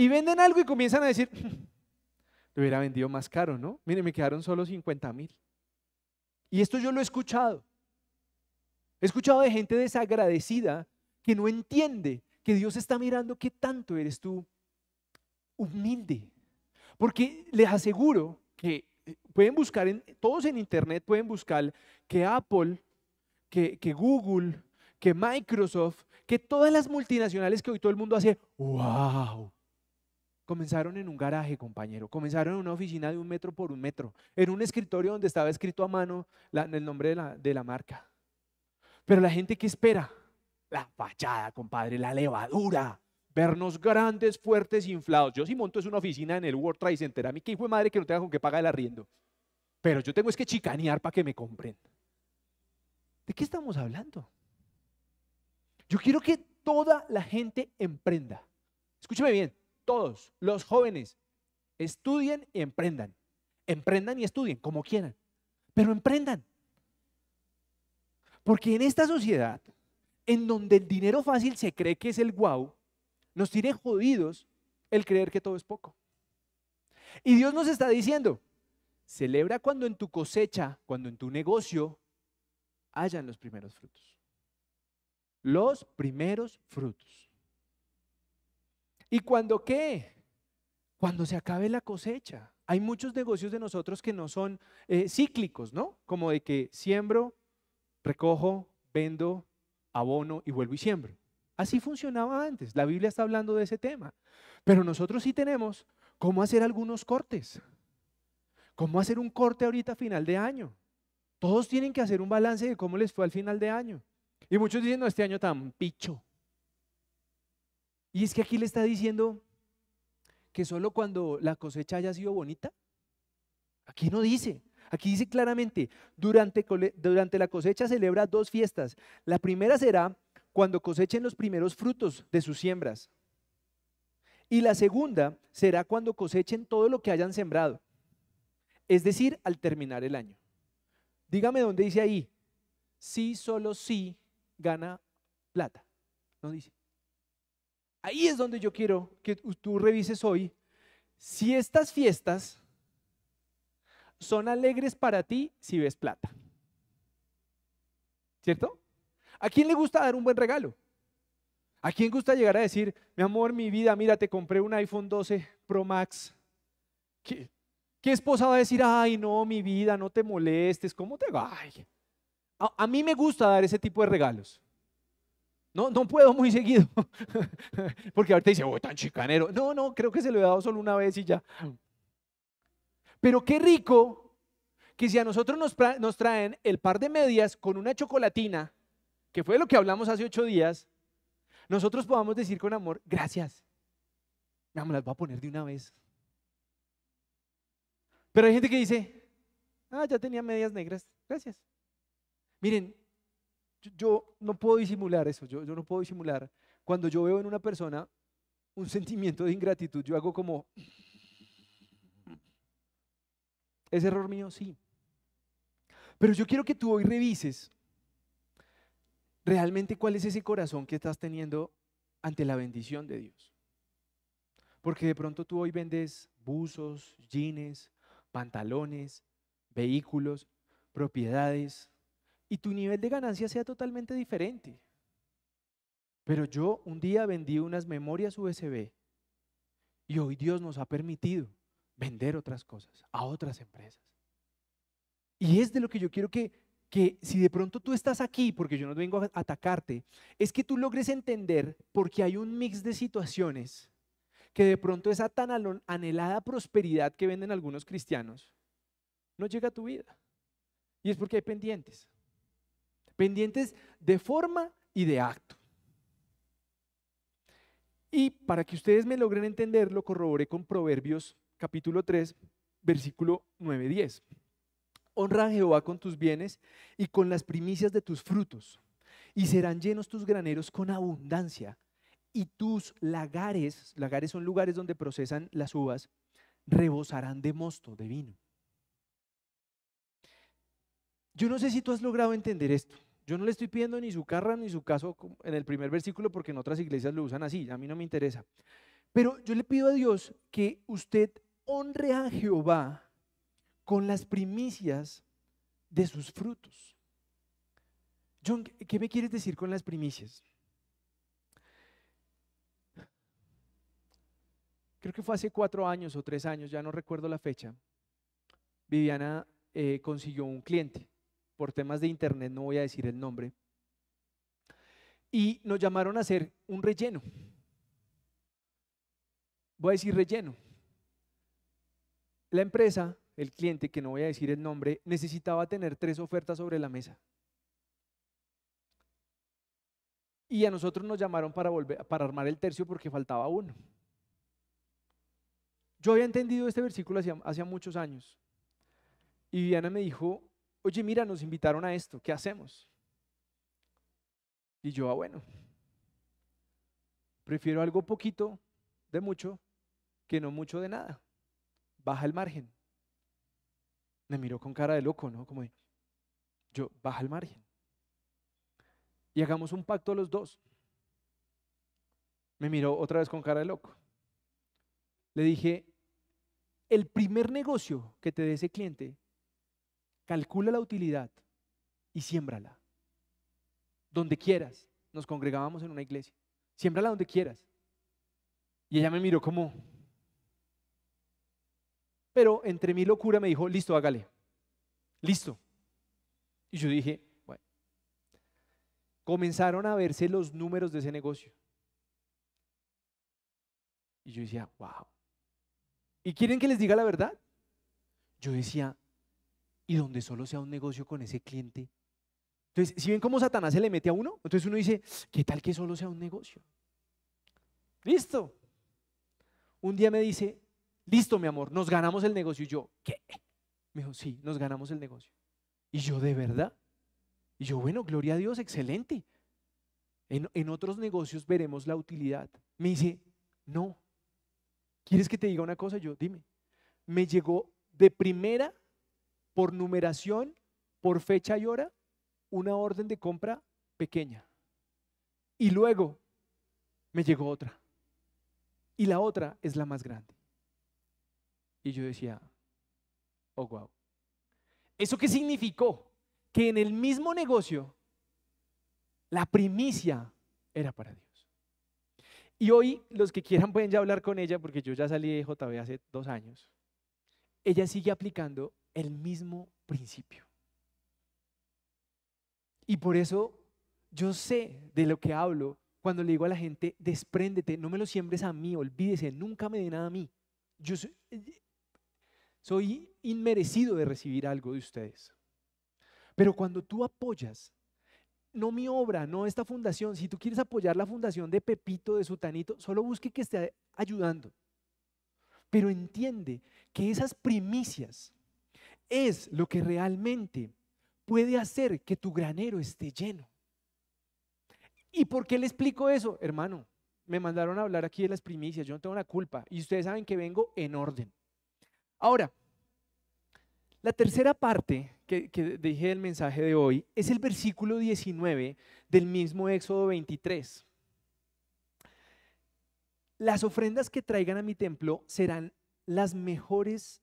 Y venden algo y comienzan a decir, lo hubiera vendido más caro, ¿no? Mire, me quedaron solo 50 mil. Y esto yo lo he escuchado. He escuchado de gente desagradecida que no entiende que Dios está mirando qué tanto eres tú humilde. Porque les aseguro que eh, pueden buscar, en, todos en internet pueden buscar que Apple, que Google, que Microsoft, que todas las multinacionales que hoy todo el mundo hace, wow, Comenzaron en un garaje, compañero. Comenzaron en una oficina de un metro por un metro. En un escritorio donde estaba escrito a mano el nombre de la, marca. Pero la gente que espera, la fachada, compadre, la levadura, vernos grandes, fuertes, inflados. Yo si monto es una oficina en el World Trade Center. A mí que hijo de madre que no tenga con qué pagar el arriendo. Pero yo tengo es que chicanear para que me compren. ¿De qué estamos hablando? Yo quiero que toda la gente emprenda. Escúcheme bien todos, los jóvenes, estudien y emprendan. Emprendan y estudien, como quieran, pero emprendan. Porque en esta sociedad, en donde el dinero fácil se cree que es el guau, nos tiene jodidos el creer que todo es poco. Y Dios nos está diciendo, celebra cuando en tu cosecha, cuando en tu negocio, hayan los primeros frutos. Los primeros frutos. ¿Y cuando qué? Cuando se acabe la cosecha. Hay muchos negocios de nosotros que no son eh, cíclicos, ¿no? Como de que siembro, recojo, vendo, abono y vuelvo y siembro. Así funcionaba antes. La Biblia está hablando de ese tema. Pero nosotros sí tenemos cómo hacer algunos cortes. ¿Cómo hacer un corte ahorita a final de año? Todos tienen que hacer un balance de cómo les fue al final de año. Y muchos dicen, no, este año tan picho. Y es que aquí le está diciendo que solo cuando la cosecha haya sido bonita. Aquí no dice. Aquí dice claramente, durante, durante la cosecha celebra dos fiestas. La primera será cuando cosechen los primeros frutos de sus siembras. Y la segunda será cuando cosechen todo lo que hayan sembrado. es decir, al terminar el año. Dígame dónde dice ahí, sí, solo sí gana plata. No dice. Ahí es donde yo quiero que tú revises hoy si estas fiestas son alegres para ti si ves plata. ¿Cierto? ¿A quién le gusta dar un buen regalo? ¿A quién gusta llegar a decir, mi amor, mi vida, mira, te compré un iPhone 12 Pro Max? ¿Qué, esposa va a decir, ay, no, mi vida, no te molestes, ¿cómo te va? A, a, mí me gusta dar ese tipo de regalos. No, no puedo muy seguido, porque ahorita dice, oh, tan chicanero. No, no, creo que se lo he dado solo una vez y ya. Pero qué rico que si a nosotros nos, traen el par de medias con una chocolatina, que fue lo que hablamos hace ocho días, nosotros podamos decir con amor, gracias. Me las voy a poner de una vez. Pero hay gente que dice, ah, ya tenía medias negras, gracias. Miren, yo, no puedo disimular eso, yo, yo no puedo disimular. Cuando yo veo en una persona un sentimiento de ingratitud, yo hago como, ¿es error mío? Sí. Pero yo quiero que tú hoy revises realmente cuál es ese corazón que estás teniendo ante la bendición de Dios. Porque de pronto tú hoy vendes buzos, jeans, pantalones, vehículos, propiedades, y tu nivel de ganancia sea totalmente diferente. Pero yo un día vendí unas memorias USB y hoy Dios nos ha permitido vender otras cosas a otras empresas. Y es de lo que yo quiero que, que si de pronto tú estás aquí, porque yo no vengo a atacarte, es que tú logres entender porque hay un mix de situaciones que de pronto esa tan anhelada prosperidad que venden algunos cristianos no llega a tu vida. Y es porque hay pendientes pendientes de forma y de acto. Y para que ustedes me logren entender, lo corroboré con Proverbios capítulo 3, versículo 9-10. Honra a Jehová con tus bienes y con las primicias de tus frutos, y serán llenos tus graneros con abundancia, y tus lagares, lagares son lugares donde procesan las uvas, rebosarán de mosto, de vino. Yo no sé si tú has logrado entender esto. Yo no le estoy pidiendo ni su carra ni su caso en el primer versículo porque en otras iglesias lo usan así, a mí no me interesa. Pero yo le pido a Dios que usted honre a Jehová con las primicias de sus frutos. John, ¿qué me quieres decir con las primicias? Creo que fue hace cuatro años o tres años, ya no recuerdo la fecha. Viviana eh, consiguió un cliente por temas de internet, no voy a decir el nombre, y nos llamaron a hacer un relleno. Voy a decir relleno. La empresa, el cliente, que no voy a decir el nombre, necesitaba tener tres ofertas sobre la mesa. Y a nosotros nos llamaron para, volver, para armar el tercio porque faltaba uno. Yo había entendido este versículo hacía, muchos años. Y Viviana me dijo, oye, mira, nos invitaron a esto, ¿qué hacemos? Y yo, ah, bueno, prefiero algo poquito de mucho que no mucho de nada. Baja el margen. Me miró con cara de loco, ¿no? Como yo, baja el margen. Y hagamos un pacto los dos. Me miró otra vez con cara de loco. Le dije, el primer negocio que te dé ese cliente calcula la utilidad y siémbrala. Donde quieras. Nos congregábamos en una iglesia. Siémbrala donde quieras. Y ella me miró como... Pero entre mi locura me dijo, listo, hágale. Listo. Y yo dije, bueno. Comenzaron a verse los números de ese negocio. Y yo decía, wow. ¿Y quieren que les diga la verdad? Yo decía, y donde solo sea un negocio con ese cliente. Entonces, si ven cómo Satanás se le mete a uno, entonces uno dice, ¿qué tal que solo sea un negocio? Listo. Un día me dice, listo, mi amor, nos ganamos el negocio. Y yo, ¿qué? Me dijo, sí, nos ganamos el negocio. Y yo, ¿de verdad? Y yo, bueno, gloria a Dios, excelente. En, en otros negocios veremos la utilidad. Me dice, no. ¿Quieres que te diga una cosa? Yo, dime. Me llegó de primera por numeración, por fecha y hora, una orden de compra pequeña. Y luego me llegó otra. Y la otra es la más grande. Y yo decía, oh, wow. ¿Eso qué significó? Que en el mismo negocio, la primicia era para Dios. Y hoy los que quieran pueden ya hablar con ella, porque yo ya salí de JB hace dos años. Ella sigue aplicando el mismo principio. Y por eso yo sé de lo que hablo cuando le digo a la gente, despréndete, no me lo siembres a mí, olvídese, nunca me dé nada a mí. Yo soy, inmerecido de recibir algo de ustedes. Pero cuando tú apoyas, no mi obra, no esta fundación, si tú quieres apoyar la fundación de Pepito, de Sutanito, solo busque que esté ayudando. Pero entiende que esas primicias es lo que realmente puede hacer que tu granero esté lleno. ¿Y por qué le explico eso? Hermano, me mandaron a hablar aquí de las primicias, yo no tengo la culpa y ustedes saben que vengo en orden. Ahora, la tercera parte que, dije del mensaje de hoy es el versículo 19 del mismo Éxodo 23. Las ofrendas que traigan a mi templo serán las mejores,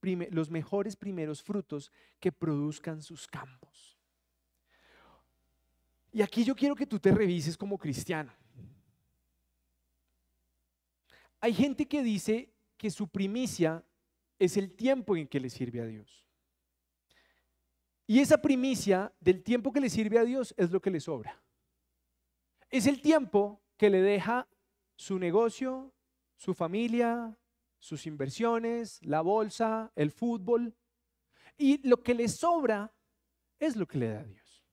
los mejores primeros frutos que produzcan sus campos. Y aquí yo quiero que tú te revises como cristiano. Hay gente que dice que su primicia es el tiempo en que le sirve a Dios. Y esa primicia del tiempo que le sirve a Dios es lo que le sobra. Es el tiempo que le deja su negocio, su familia, sus inversiones, la bolsa, el fútbol. Y lo que le sobra es lo que le da Dios.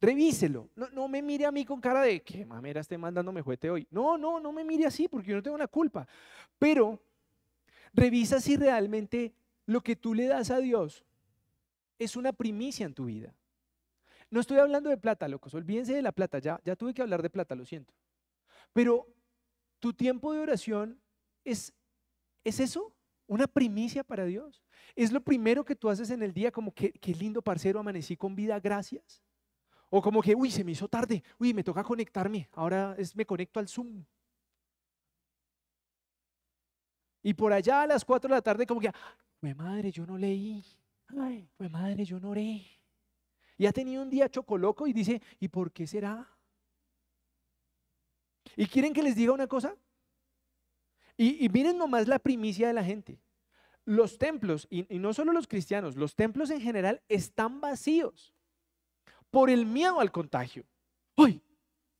Revíselo. No, no, me mire a mí con cara de que mamera esté mandándome juguete hoy. No, no, no me mire así porque yo no tengo la culpa. Pero revisa si realmente lo que tú le das a Dios es una primicia en tu vida. No estoy hablando de plata, locos. Olvídense de la plata. Ya, ya tuve que hablar de plata, lo siento. Pero tu tiempo de oración es, es eso, una primicia para Dios. Es lo primero que tú haces en el día, como que qué lindo parcero, amanecí con vida, gracias. O como que, uy, se me hizo tarde, uy, me toca conectarme, ahora es, me conecto al Zoom. Y por allá a las 4 de la tarde como que, fue madre, yo no leí, ay, madre, yo no oré. Y ha tenido un día chocoloco y dice, ¿y por qué será? ¿Y quieren que les diga una cosa? Y, miren nomás la primicia de la gente. Los templos, y no solo los cristianos, los templos en general están vacíos por el miedo al contagio. ¡Ay!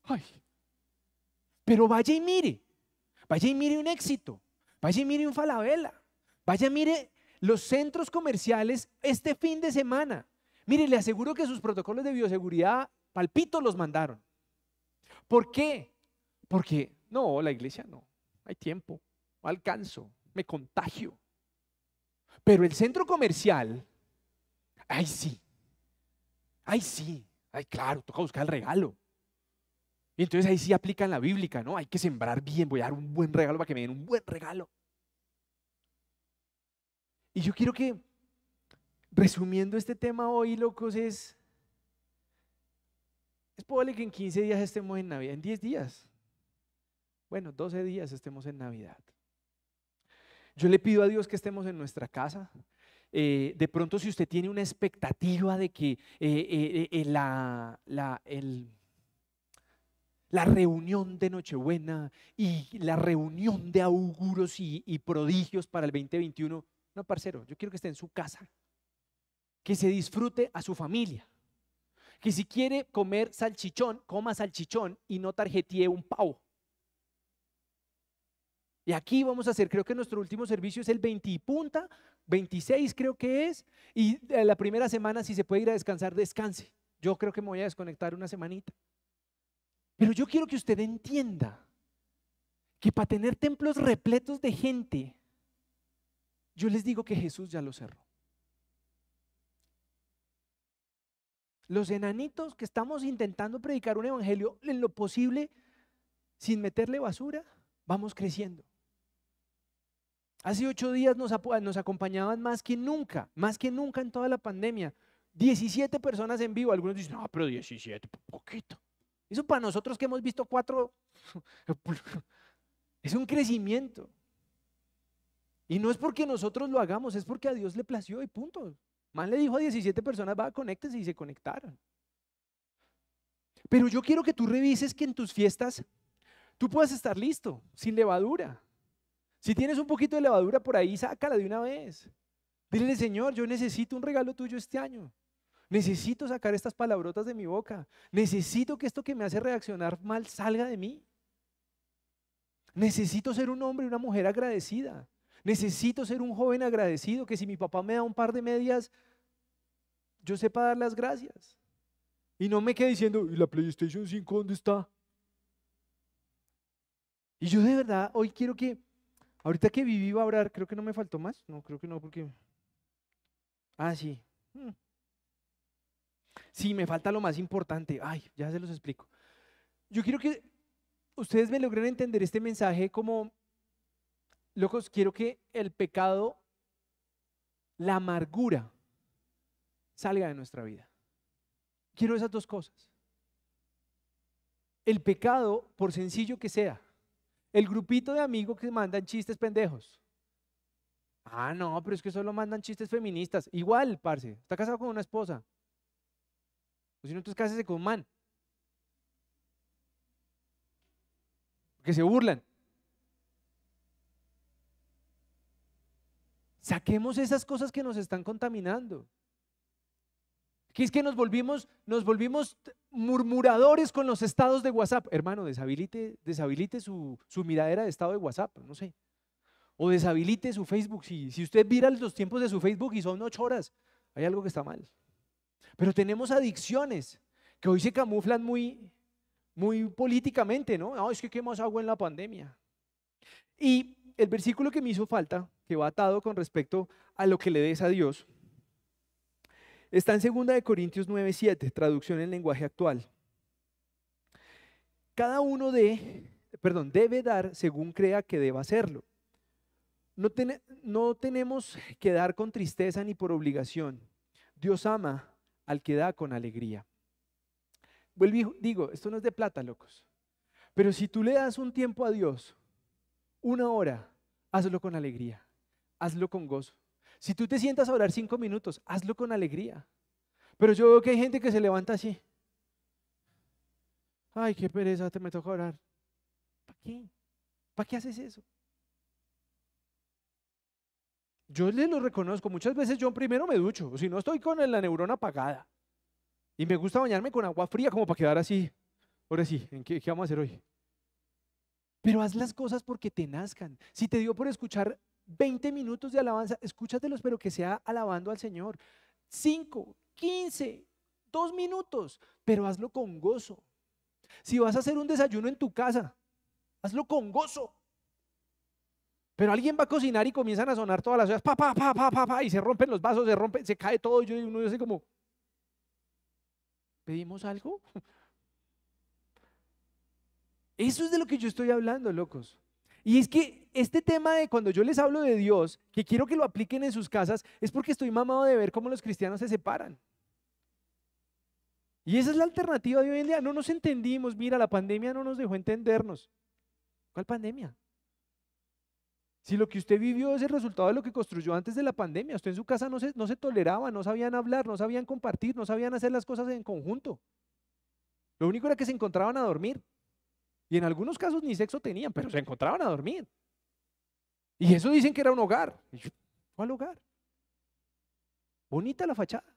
¡Ay! Pero vaya y mire, vaya y mire un éxito, vaya y mire un falabella, vaya y mire los centros comerciales este fin de semana. Mire, le aseguro que sus protocolos de bioseguridad palpito los mandaron. ¿Por qué? Porque no, la iglesia no, hay tiempo, no alcanzo, me contagio. Pero el centro comercial, ay sí, Ay, sí, ay, claro, toca buscar el regalo. Y entonces ahí sí aplican la bíblica, ¿no? Hay que sembrar bien, voy a dar un buen regalo para que me den un buen regalo. Y yo quiero que, resumiendo este tema hoy, locos, es, es probable que en 15 días estemos en Navidad, en 10 días. Bueno, 12 días estemos en Navidad. Yo le pido a Dios que estemos en nuestra casa, eh, de pronto si usted tiene una expectativa de que eh, eh, la, la, la, reunión de Nochebuena y la reunión de auguros y, y prodigios para el 2021, no, parcero, yo quiero que esté en su casa, que se disfrute a su familia, que si quiere comer salchichón, coma salchichón y no tarjetee un pavo. Y aquí vamos a hacer, creo que nuestro último servicio es el 20 y punta, 26 creo que es, y la primera semana si se puede ir a descansar, descanse. Yo creo que me voy a desconectar una semanita. Pero yo quiero que usted entienda que para tener templos repletos de gente, yo les digo que Jesús ya lo cerró. Los enanitos que estamos intentando predicar un evangelio en lo posible sin meterle basura, vamos creciendo. Hace ocho días nos, acompañaban más que nunca, más que nunca en toda la pandemia. 17 personas en vivo. Algunos dicen, no, pero 17, poquito. Eso para nosotros que hemos visto cuatro, es un crecimiento. Y no es porque nosotros lo hagamos, es porque a Dios le plació y punto. Man le dijo a 17 personas, va, conéctense y se conectaron. Pero yo quiero que tú revises que en tus fiestas tú puedas estar listo, sin levadura. Si tienes un poquito de levadura por ahí, sácala de una vez. Dile, Señor, yo necesito un regalo tuyo este año. Necesito sacar estas palabrotas de mi boca. Necesito que esto que me hace reaccionar mal salga de mí. Necesito ser un hombre y una mujer agradecida. Necesito ser un joven agradecido, que si mi papá me da un par de medias, yo sepa dar las gracias. Y no me quede diciendo, ¿y la PlayStation 5 dónde está? Y yo de verdad hoy quiero que, ahorita que viví a orar, creo que no me faltó más. No, creo que no, porque... Ah, sí. Hmm. Sí, me falta lo más importante. Ay, ya se los explico. Yo quiero que ustedes me logren entender este mensaje como Locos, quiero que el pecado, la amargura, salga de nuestra vida. Quiero esas dos cosas. El pecado, por sencillo que sea, el grupito de amigos que mandan chistes pendejos. Ah, no, pero es que solo mandan chistes feministas. Igual, parce, está casado con una esposa. O si no, entonces cásese con un man. Que se burlan. Saquemos esas cosas que nos están contaminando. Que es que nos volvimos, nos volvimos murmuradores con los estados de WhatsApp. Hermano, deshabilite, su, miradera de estado de WhatsApp, no sé. O deshabilite su Facebook. Si, si usted mira los tiempos de su Facebook y son ocho horas, hay algo que está mal. Pero tenemos adicciones que hoy se camuflan muy, muy políticamente, ¿no? No, es que qué más en la pandemia. Y el versículo que me hizo falta, que va atado con respecto a lo que le des a Dios, está en 2 de Corintios 9, 7, traducción en lenguaje actual. Cada uno de, perdón, debe dar según crea que deba hacerlo. No, no tenemos que dar con tristeza ni por obligación. Dios ama al que da con alegría. Vuelvo digo, esto no es de plata, locos. Pero si tú le das un tiempo a Dios, una hora, hazlo con alegría, hazlo con gozo. Si tú te sientas a orar cinco minutos, hazlo con alegría. Pero yo veo que hay gente que se levanta así. Ay, qué pereza, te me toca orar. ¿Para qué? ¿Para qué haces eso? Yo le lo reconozco. Muchas veces yo primero me ducho, si no estoy con la neurona apagada. Y me gusta bañarme con agua fría como para quedar así. Ahora sí, ¿en qué, qué vamos a hacer hoy? Pero haz las cosas porque te nazcan. Si te dio por escuchar 20 minutos de alabanza, escúchatelos, pero que sea alabando al Señor. 5, 15, 2 minutos, pero hazlo con gozo. Si vas a hacer un desayuno en tu casa, hazlo con gozo. Pero alguien va a cocinar y comienzan a sonar todas las horas, pa, pa, pa, pa, pa, y se rompen los vasos, se rompe, se cae todo. Y yo uno dice como, ¿pedimos algo? Eso es de lo que yo estoy hablando, locos. Y es que este tema de cuando yo les hablo de Dios, que quiero que lo apliquen en sus casas, es porque estoy mamado de ver cómo los cristianos se separan. Y esa es la alternativa de hoy en día. No nos entendimos. Mira, la pandemia no nos dejó entendernos. ¿Cuál pandemia? Si lo que usted vivió es el resultado de lo que construyó antes de la pandemia, usted en su casa no se, no se toleraba, no sabían hablar, no sabían compartir, no sabían hacer las cosas en conjunto. Lo único era que se encontraban a dormir. Y en algunos casos ni sexo tenían, pero se encontraban a dormir. Y eso dicen que era un hogar. ¿Cuál hogar? Bonita la fachada.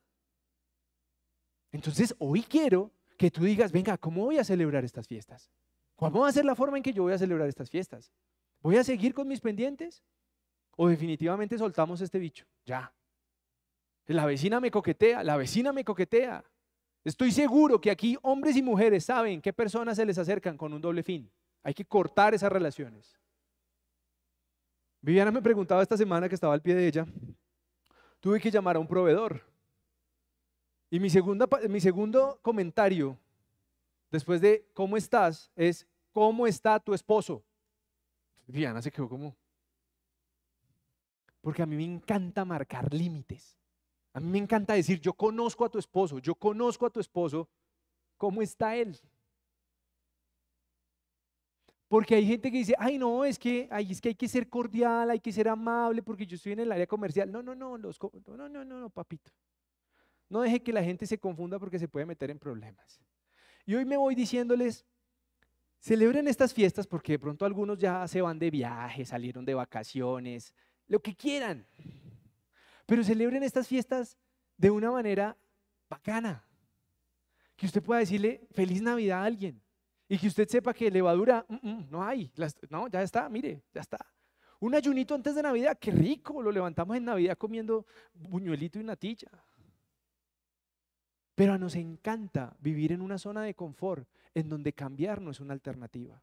Entonces, hoy quiero que tú digas, venga, ¿cómo voy a celebrar estas fiestas? ¿Cómo va a ser la forma en que yo voy a celebrar estas fiestas? ¿Voy a seguir con mis pendientes? ¿O definitivamente soltamos este bicho? Ya. La vecina me coquetea, la vecina me coquetea. Estoy seguro que aquí hombres y mujeres saben qué personas se les acercan con un doble fin. Hay que cortar esas relaciones. Viviana me preguntaba esta semana que estaba al pie de ella, tuve que llamar a un proveedor. Y mi, segunda, mi segundo comentario, después de ¿cómo estás? es ¿cómo está tu esposo? Viviana se quedó como... Porque a mí me encanta marcar límites. A mí me encanta decir, yo conozco a tu esposo, yo conozco a tu esposo, ¿cómo está él? Porque hay gente que dice, ay no, es que, ay, es que hay que ser cordial, hay que ser amable porque yo estoy en el área comercial. No, no, no, los, no, no, no, no, papito. No deje que la gente se confunda porque se puede meter en problemas. Y hoy me voy diciéndoles, celebren estas fiestas porque de pronto algunos ya se van de viaje, salieron de vacaciones, lo que quieran. Pero celebren estas fiestas de una manera bacana. Que usted pueda decirle feliz Navidad a alguien. Y que usted sepa que levadura mm, mm, no hay. No, ya está, mire, ya está. Un ayunito antes de Navidad, qué rico. Lo levantamos en Navidad comiendo buñuelito y natilla. Pero nos encanta vivir en una zona de confort en donde cambiar no es una alternativa.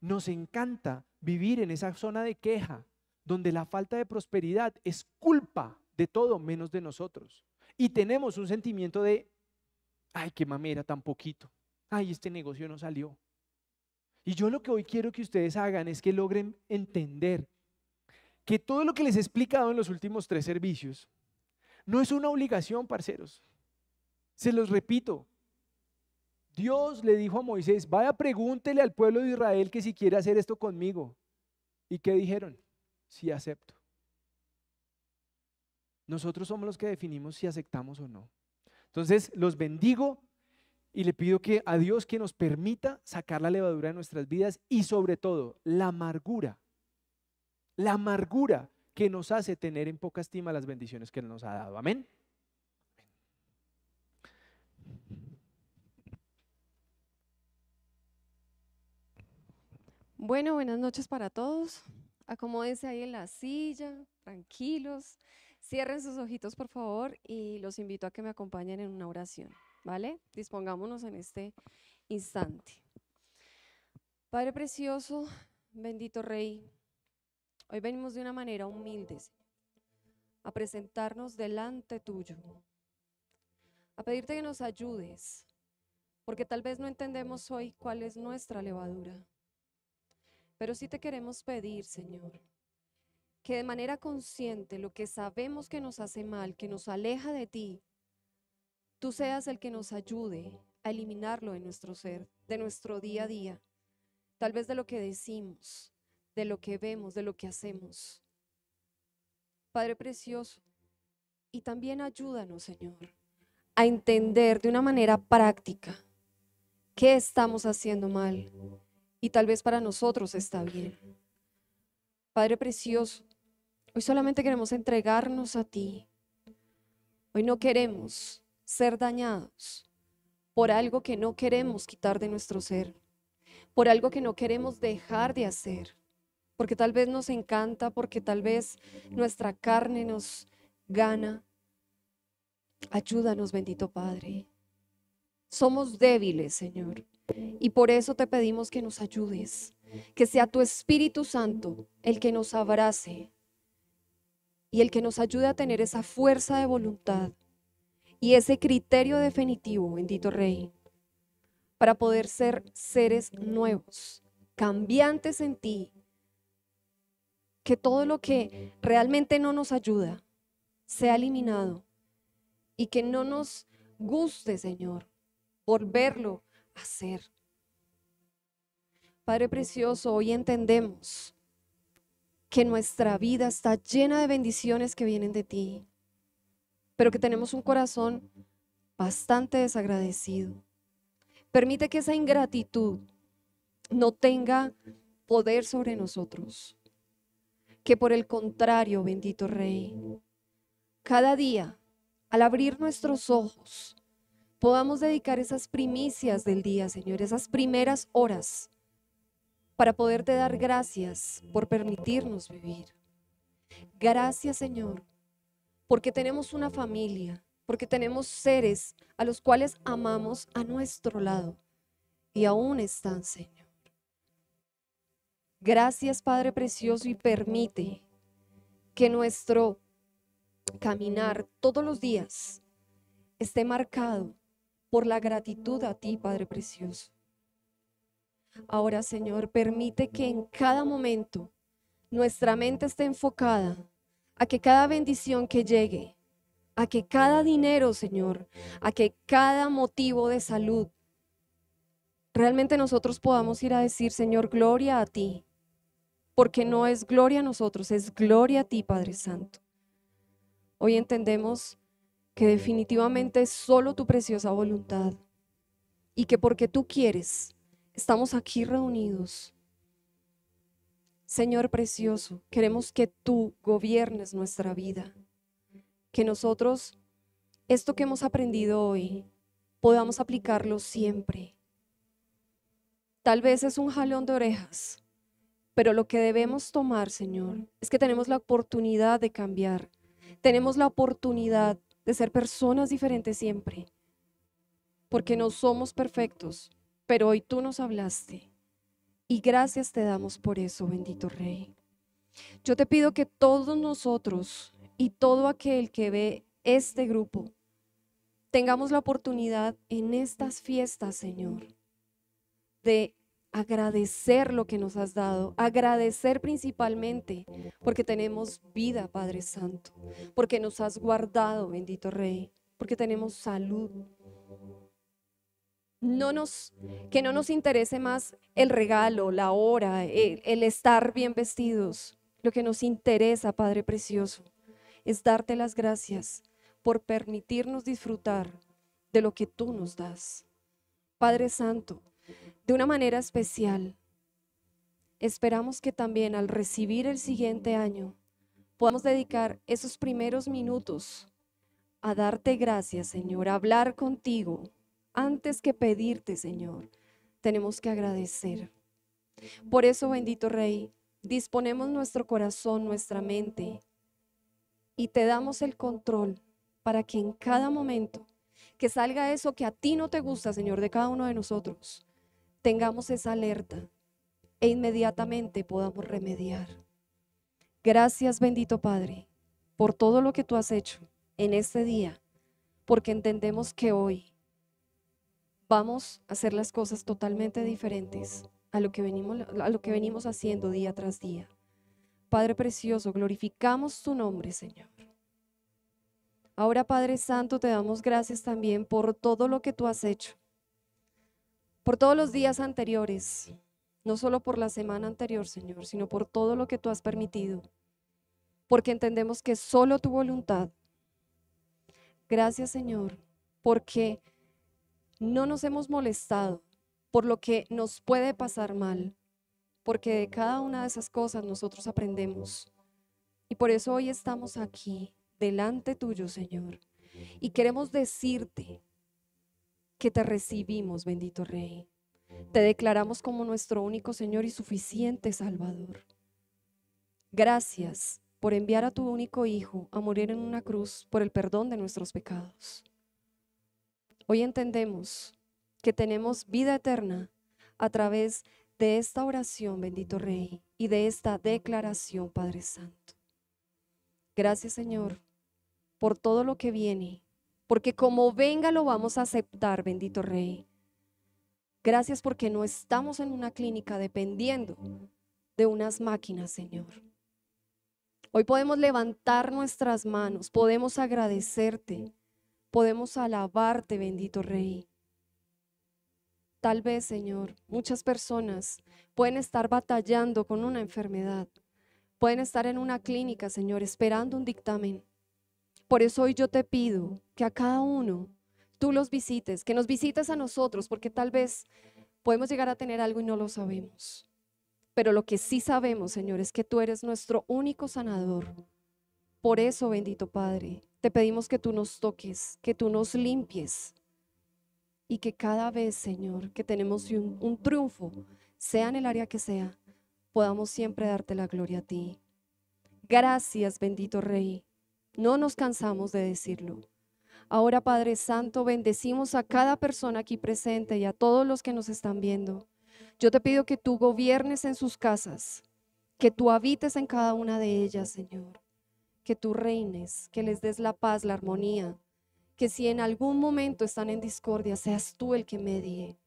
Nos encanta vivir en esa zona de queja donde la falta de prosperidad es culpa de todo menos de nosotros. Y tenemos un sentimiento de, ay, qué mamera, tan poquito. Ay, este negocio no salió. Y yo lo que hoy quiero que ustedes hagan es que logren entender que todo lo que les he explicado en los últimos tres servicios no es una obligación, parceros. Se los repito. Dios le dijo a Moisés, vaya pregúntele al pueblo de Israel que si quiere hacer esto conmigo. ¿Y qué dijeron? Sí acepto. Nosotros somos los que definimos si aceptamos o no. Entonces, los bendigo y le pido que a Dios que nos permita sacar la levadura de nuestras vidas y sobre todo la amargura. La amargura que nos hace tener en poca estima las bendiciones que Él nos ha dado. Amén. Bueno, buenas noches para todos. Acomódense ahí en la silla, tranquilos. Cierren sus ojitos, por favor, y los invito a que me acompañen en una oración, ¿vale? Dispongámonos en este instante. Padre precioso, bendito Rey, hoy venimos de una manera humilde a presentarnos delante tuyo, a pedirte que nos ayudes, porque tal vez no entendemos hoy cuál es nuestra levadura. Pero sí te queremos pedir, Señor, que de manera consciente lo que sabemos que nos hace mal, que nos aleja de ti, tú seas el que nos ayude a eliminarlo de nuestro ser, de nuestro día a día, tal vez de lo que decimos, de lo que vemos, de lo que hacemos. Padre precioso, y también ayúdanos, Señor, a entender de una manera práctica qué estamos haciendo mal, y tal vez para nosotros está bien. Padre precioso, hoy solamente queremos entregarnos a ti. Hoy no queremos ser dañados por algo que no queremos quitar de nuestro ser, por algo que no queremos dejar de hacer, porque tal vez nos encanta, porque tal vez nuestra carne nos gana. Ayúdanos, bendito Padre. Somos débiles, Señor. Y por eso te pedimos que nos ayudes, que sea tu Espíritu Santo el que nos abrace y el que nos ayude a tener esa fuerza de voluntad y ese criterio definitivo, bendito Rey, para poder ser seres nuevos, cambiantes en ti, que todo lo que realmente no nos ayuda sea eliminado y que no nos guste, Señor, por verlo hacer. Padre precioso, hoy entendemos que nuestra vida está llena de bendiciones que vienen de ti, pero que tenemos un corazón bastante desagradecido. Permite que esa ingratitud no tenga poder sobre nosotros. Que por el contrario, bendito Rey, cada día, al abrir nuestros ojos, podamos dedicar esas primicias del día, Señor, esas primeras horas, para poderte dar gracias por permitirnos vivir. Gracias, Señor, porque tenemos una familia, porque tenemos seres a los cuales amamos a nuestro lado y aún están, Señor. Gracias, Padre Precioso, y permite que nuestro caminar todos los días esté marcado por la gratitud a ti, Padre Precioso. Ahora, Señor, permite que en cada momento nuestra mente esté enfocada a que cada bendición que llegue, a que cada dinero, Señor, a que cada motivo de salud, realmente nosotros podamos ir a decir, Señor, gloria a ti, porque no es gloria a nosotros, es gloria a ti, Padre Santo. Hoy entendemos que definitivamente es solo tu preciosa voluntad y que porque tú quieres, estamos aquí reunidos. Señor precioso, queremos que tú gobiernes nuestra vida, que nosotros, esto que hemos aprendido hoy, podamos aplicarlo siempre. Tal vez es un jalón de orejas, pero lo que debemos tomar, Señor, es que tenemos la oportunidad de cambiar. Tenemos la oportunidad de ser personas diferentes siempre, porque no somos perfectos, pero hoy tú nos hablaste y gracias te damos por eso, bendito Rey. Yo te pido que todos nosotros y todo aquel que ve este grupo tengamos la oportunidad en estas fiestas, Señor, de agradecer lo que nos has dado, agradecer principalmente porque tenemos vida, Padre Santo, porque nos has guardado, bendito Rey, porque tenemos salud. No nos, que no nos interese más el regalo, la hora, el, el estar bien vestidos. Lo que nos interesa, Padre Precioso, es darte las gracias por permitirnos disfrutar de lo que tú nos das. Padre Santo, de una manera especial. Esperamos que también al recibir el siguiente año podamos dedicar esos primeros minutos a darte gracias, Señor, a hablar contigo. Antes que pedirte, Señor, tenemos que agradecer. Por eso, bendito Rey, disponemos nuestro corazón, nuestra mente y te damos el control para que en cada momento que salga eso que a ti no te gusta, Señor, de cada uno de nosotros, tengamos esa alerta e inmediatamente podamos remediar. Gracias bendito Padre por todo lo que tú has hecho en este día, porque entendemos que hoy vamos a hacer las cosas totalmente diferentes a lo que venimos, a lo que venimos haciendo día tras día. Padre precioso, glorificamos tu nombre, Señor. Ahora, Padre Santo, te damos gracias también por todo lo que tú has hecho por todos los días anteriores, no solo por la semana anterior, Señor, sino por todo lo que tú has permitido, porque entendemos que solo tu voluntad. Gracias, Señor, porque no nos hemos molestado por lo que nos puede pasar mal, porque de cada una de esas cosas nosotros aprendemos. Y por eso hoy estamos aquí, delante tuyo, Señor, y queremos decirte que te recibimos, bendito Rey. Te declaramos como nuestro único Señor y suficiente Salvador. Gracias por enviar a tu único Hijo a morir en una cruz por el perdón de nuestros pecados. Hoy entendemos que tenemos vida eterna a través de esta oración, bendito Rey, y de esta declaración, Padre Santo. Gracias, Señor, por todo lo que viene porque como venga lo vamos a aceptar, bendito Rey. Gracias porque no estamos en una clínica dependiendo de unas máquinas, Señor. Hoy podemos levantar nuestras manos, podemos agradecerte, podemos alabarte, bendito Rey. Tal vez, Señor, muchas personas pueden estar batallando con una enfermedad, pueden estar en una clínica, Señor, esperando un dictamen. Por eso hoy yo te pido que a cada uno tú los visites, que nos visites a nosotros, porque tal vez podemos llegar a tener algo y no lo sabemos. Pero lo que sí sabemos, Señor, es que tú eres nuestro único sanador. Por eso, bendito Padre, te pedimos que tú nos toques, que tú nos limpies y que cada vez, Señor, que tenemos un, un triunfo, sea en el área que sea, podamos siempre darte la gloria a ti. Gracias, bendito Rey. No nos cansamos de decirlo. Ahora, Padre Santo, bendecimos a cada persona aquí presente y a todos los que nos están viendo. Yo te pido que tú gobiernes en sus casas, que tú habites en cada una de ellas, Señor. Que tú reines, que les des la paz, la armonía. Que si en algún momento están en discordia, seas tú el que medie.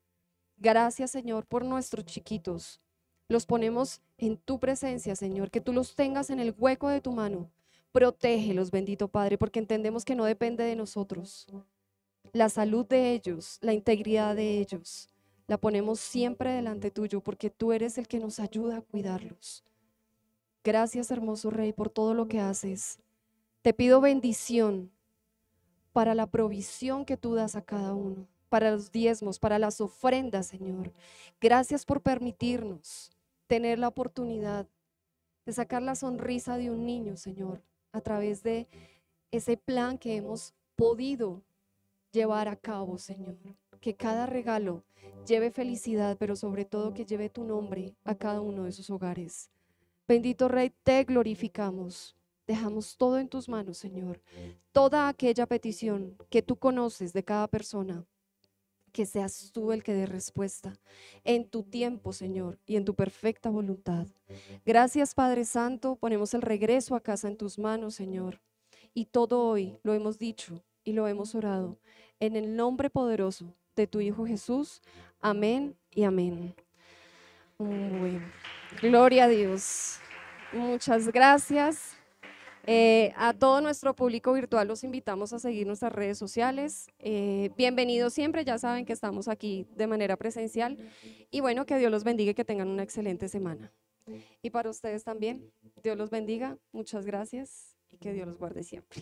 Gracias, Señor, por nuestros chiquitos. Los ponemos en tu presencia, Señor, que tú los tengas en el hueco de tu mano Protégelos, bendito Padre, porque entendemos que no depende de nosotros. La salud de ellos, la integridad de ellos, la ponemos siempre delante tuyo, porque tú eres el que nos ayuda a cuidarlos. Gracias, hermoso Rey, por todo lo que haces. Te pido bendición para la provisión que tú das a cada uno, para los diezmos, para las ofrendas, Señor. Gracias por permitirnos tener la oportunidad de sacar la sonrisa de un niño, Señor, a través de ese plan que hemos podido llevar a cabo, Señor. Que cada regalo lleve felicidad, pero sobre todo que lleve tu nombre a cada uno de sus hogares. Bendito Rey, te glorificamos. Dejamos todo en tus manos, Señor. Toda aquella petición que tú conoces de cada persona, que seas tú el que dé respuesta en tu tiempo, Señor, y en tu perfecta voluntad. Gracias, Padre Santo. Ponemos el regreso a casa en tus manos, Señor. Y todo hoy lo hemos dicho y lo hemos orado en el nombre poderoso de tu Hijo Jesús. Amén y amén. Gloria a Dios. Muchas gracias. Eh, a todo nuestro público virtual los invitamos a seguir nuestras redes sociales. Eh, bienvenidos siempre, ya saben que estamos aquí de manera presencial. Y bueno, que Dios los bendiga y que tengan una excelente semana. Y para ustedes también, Dios los bendiga, muchas gracias y que Dios los guarde siempre.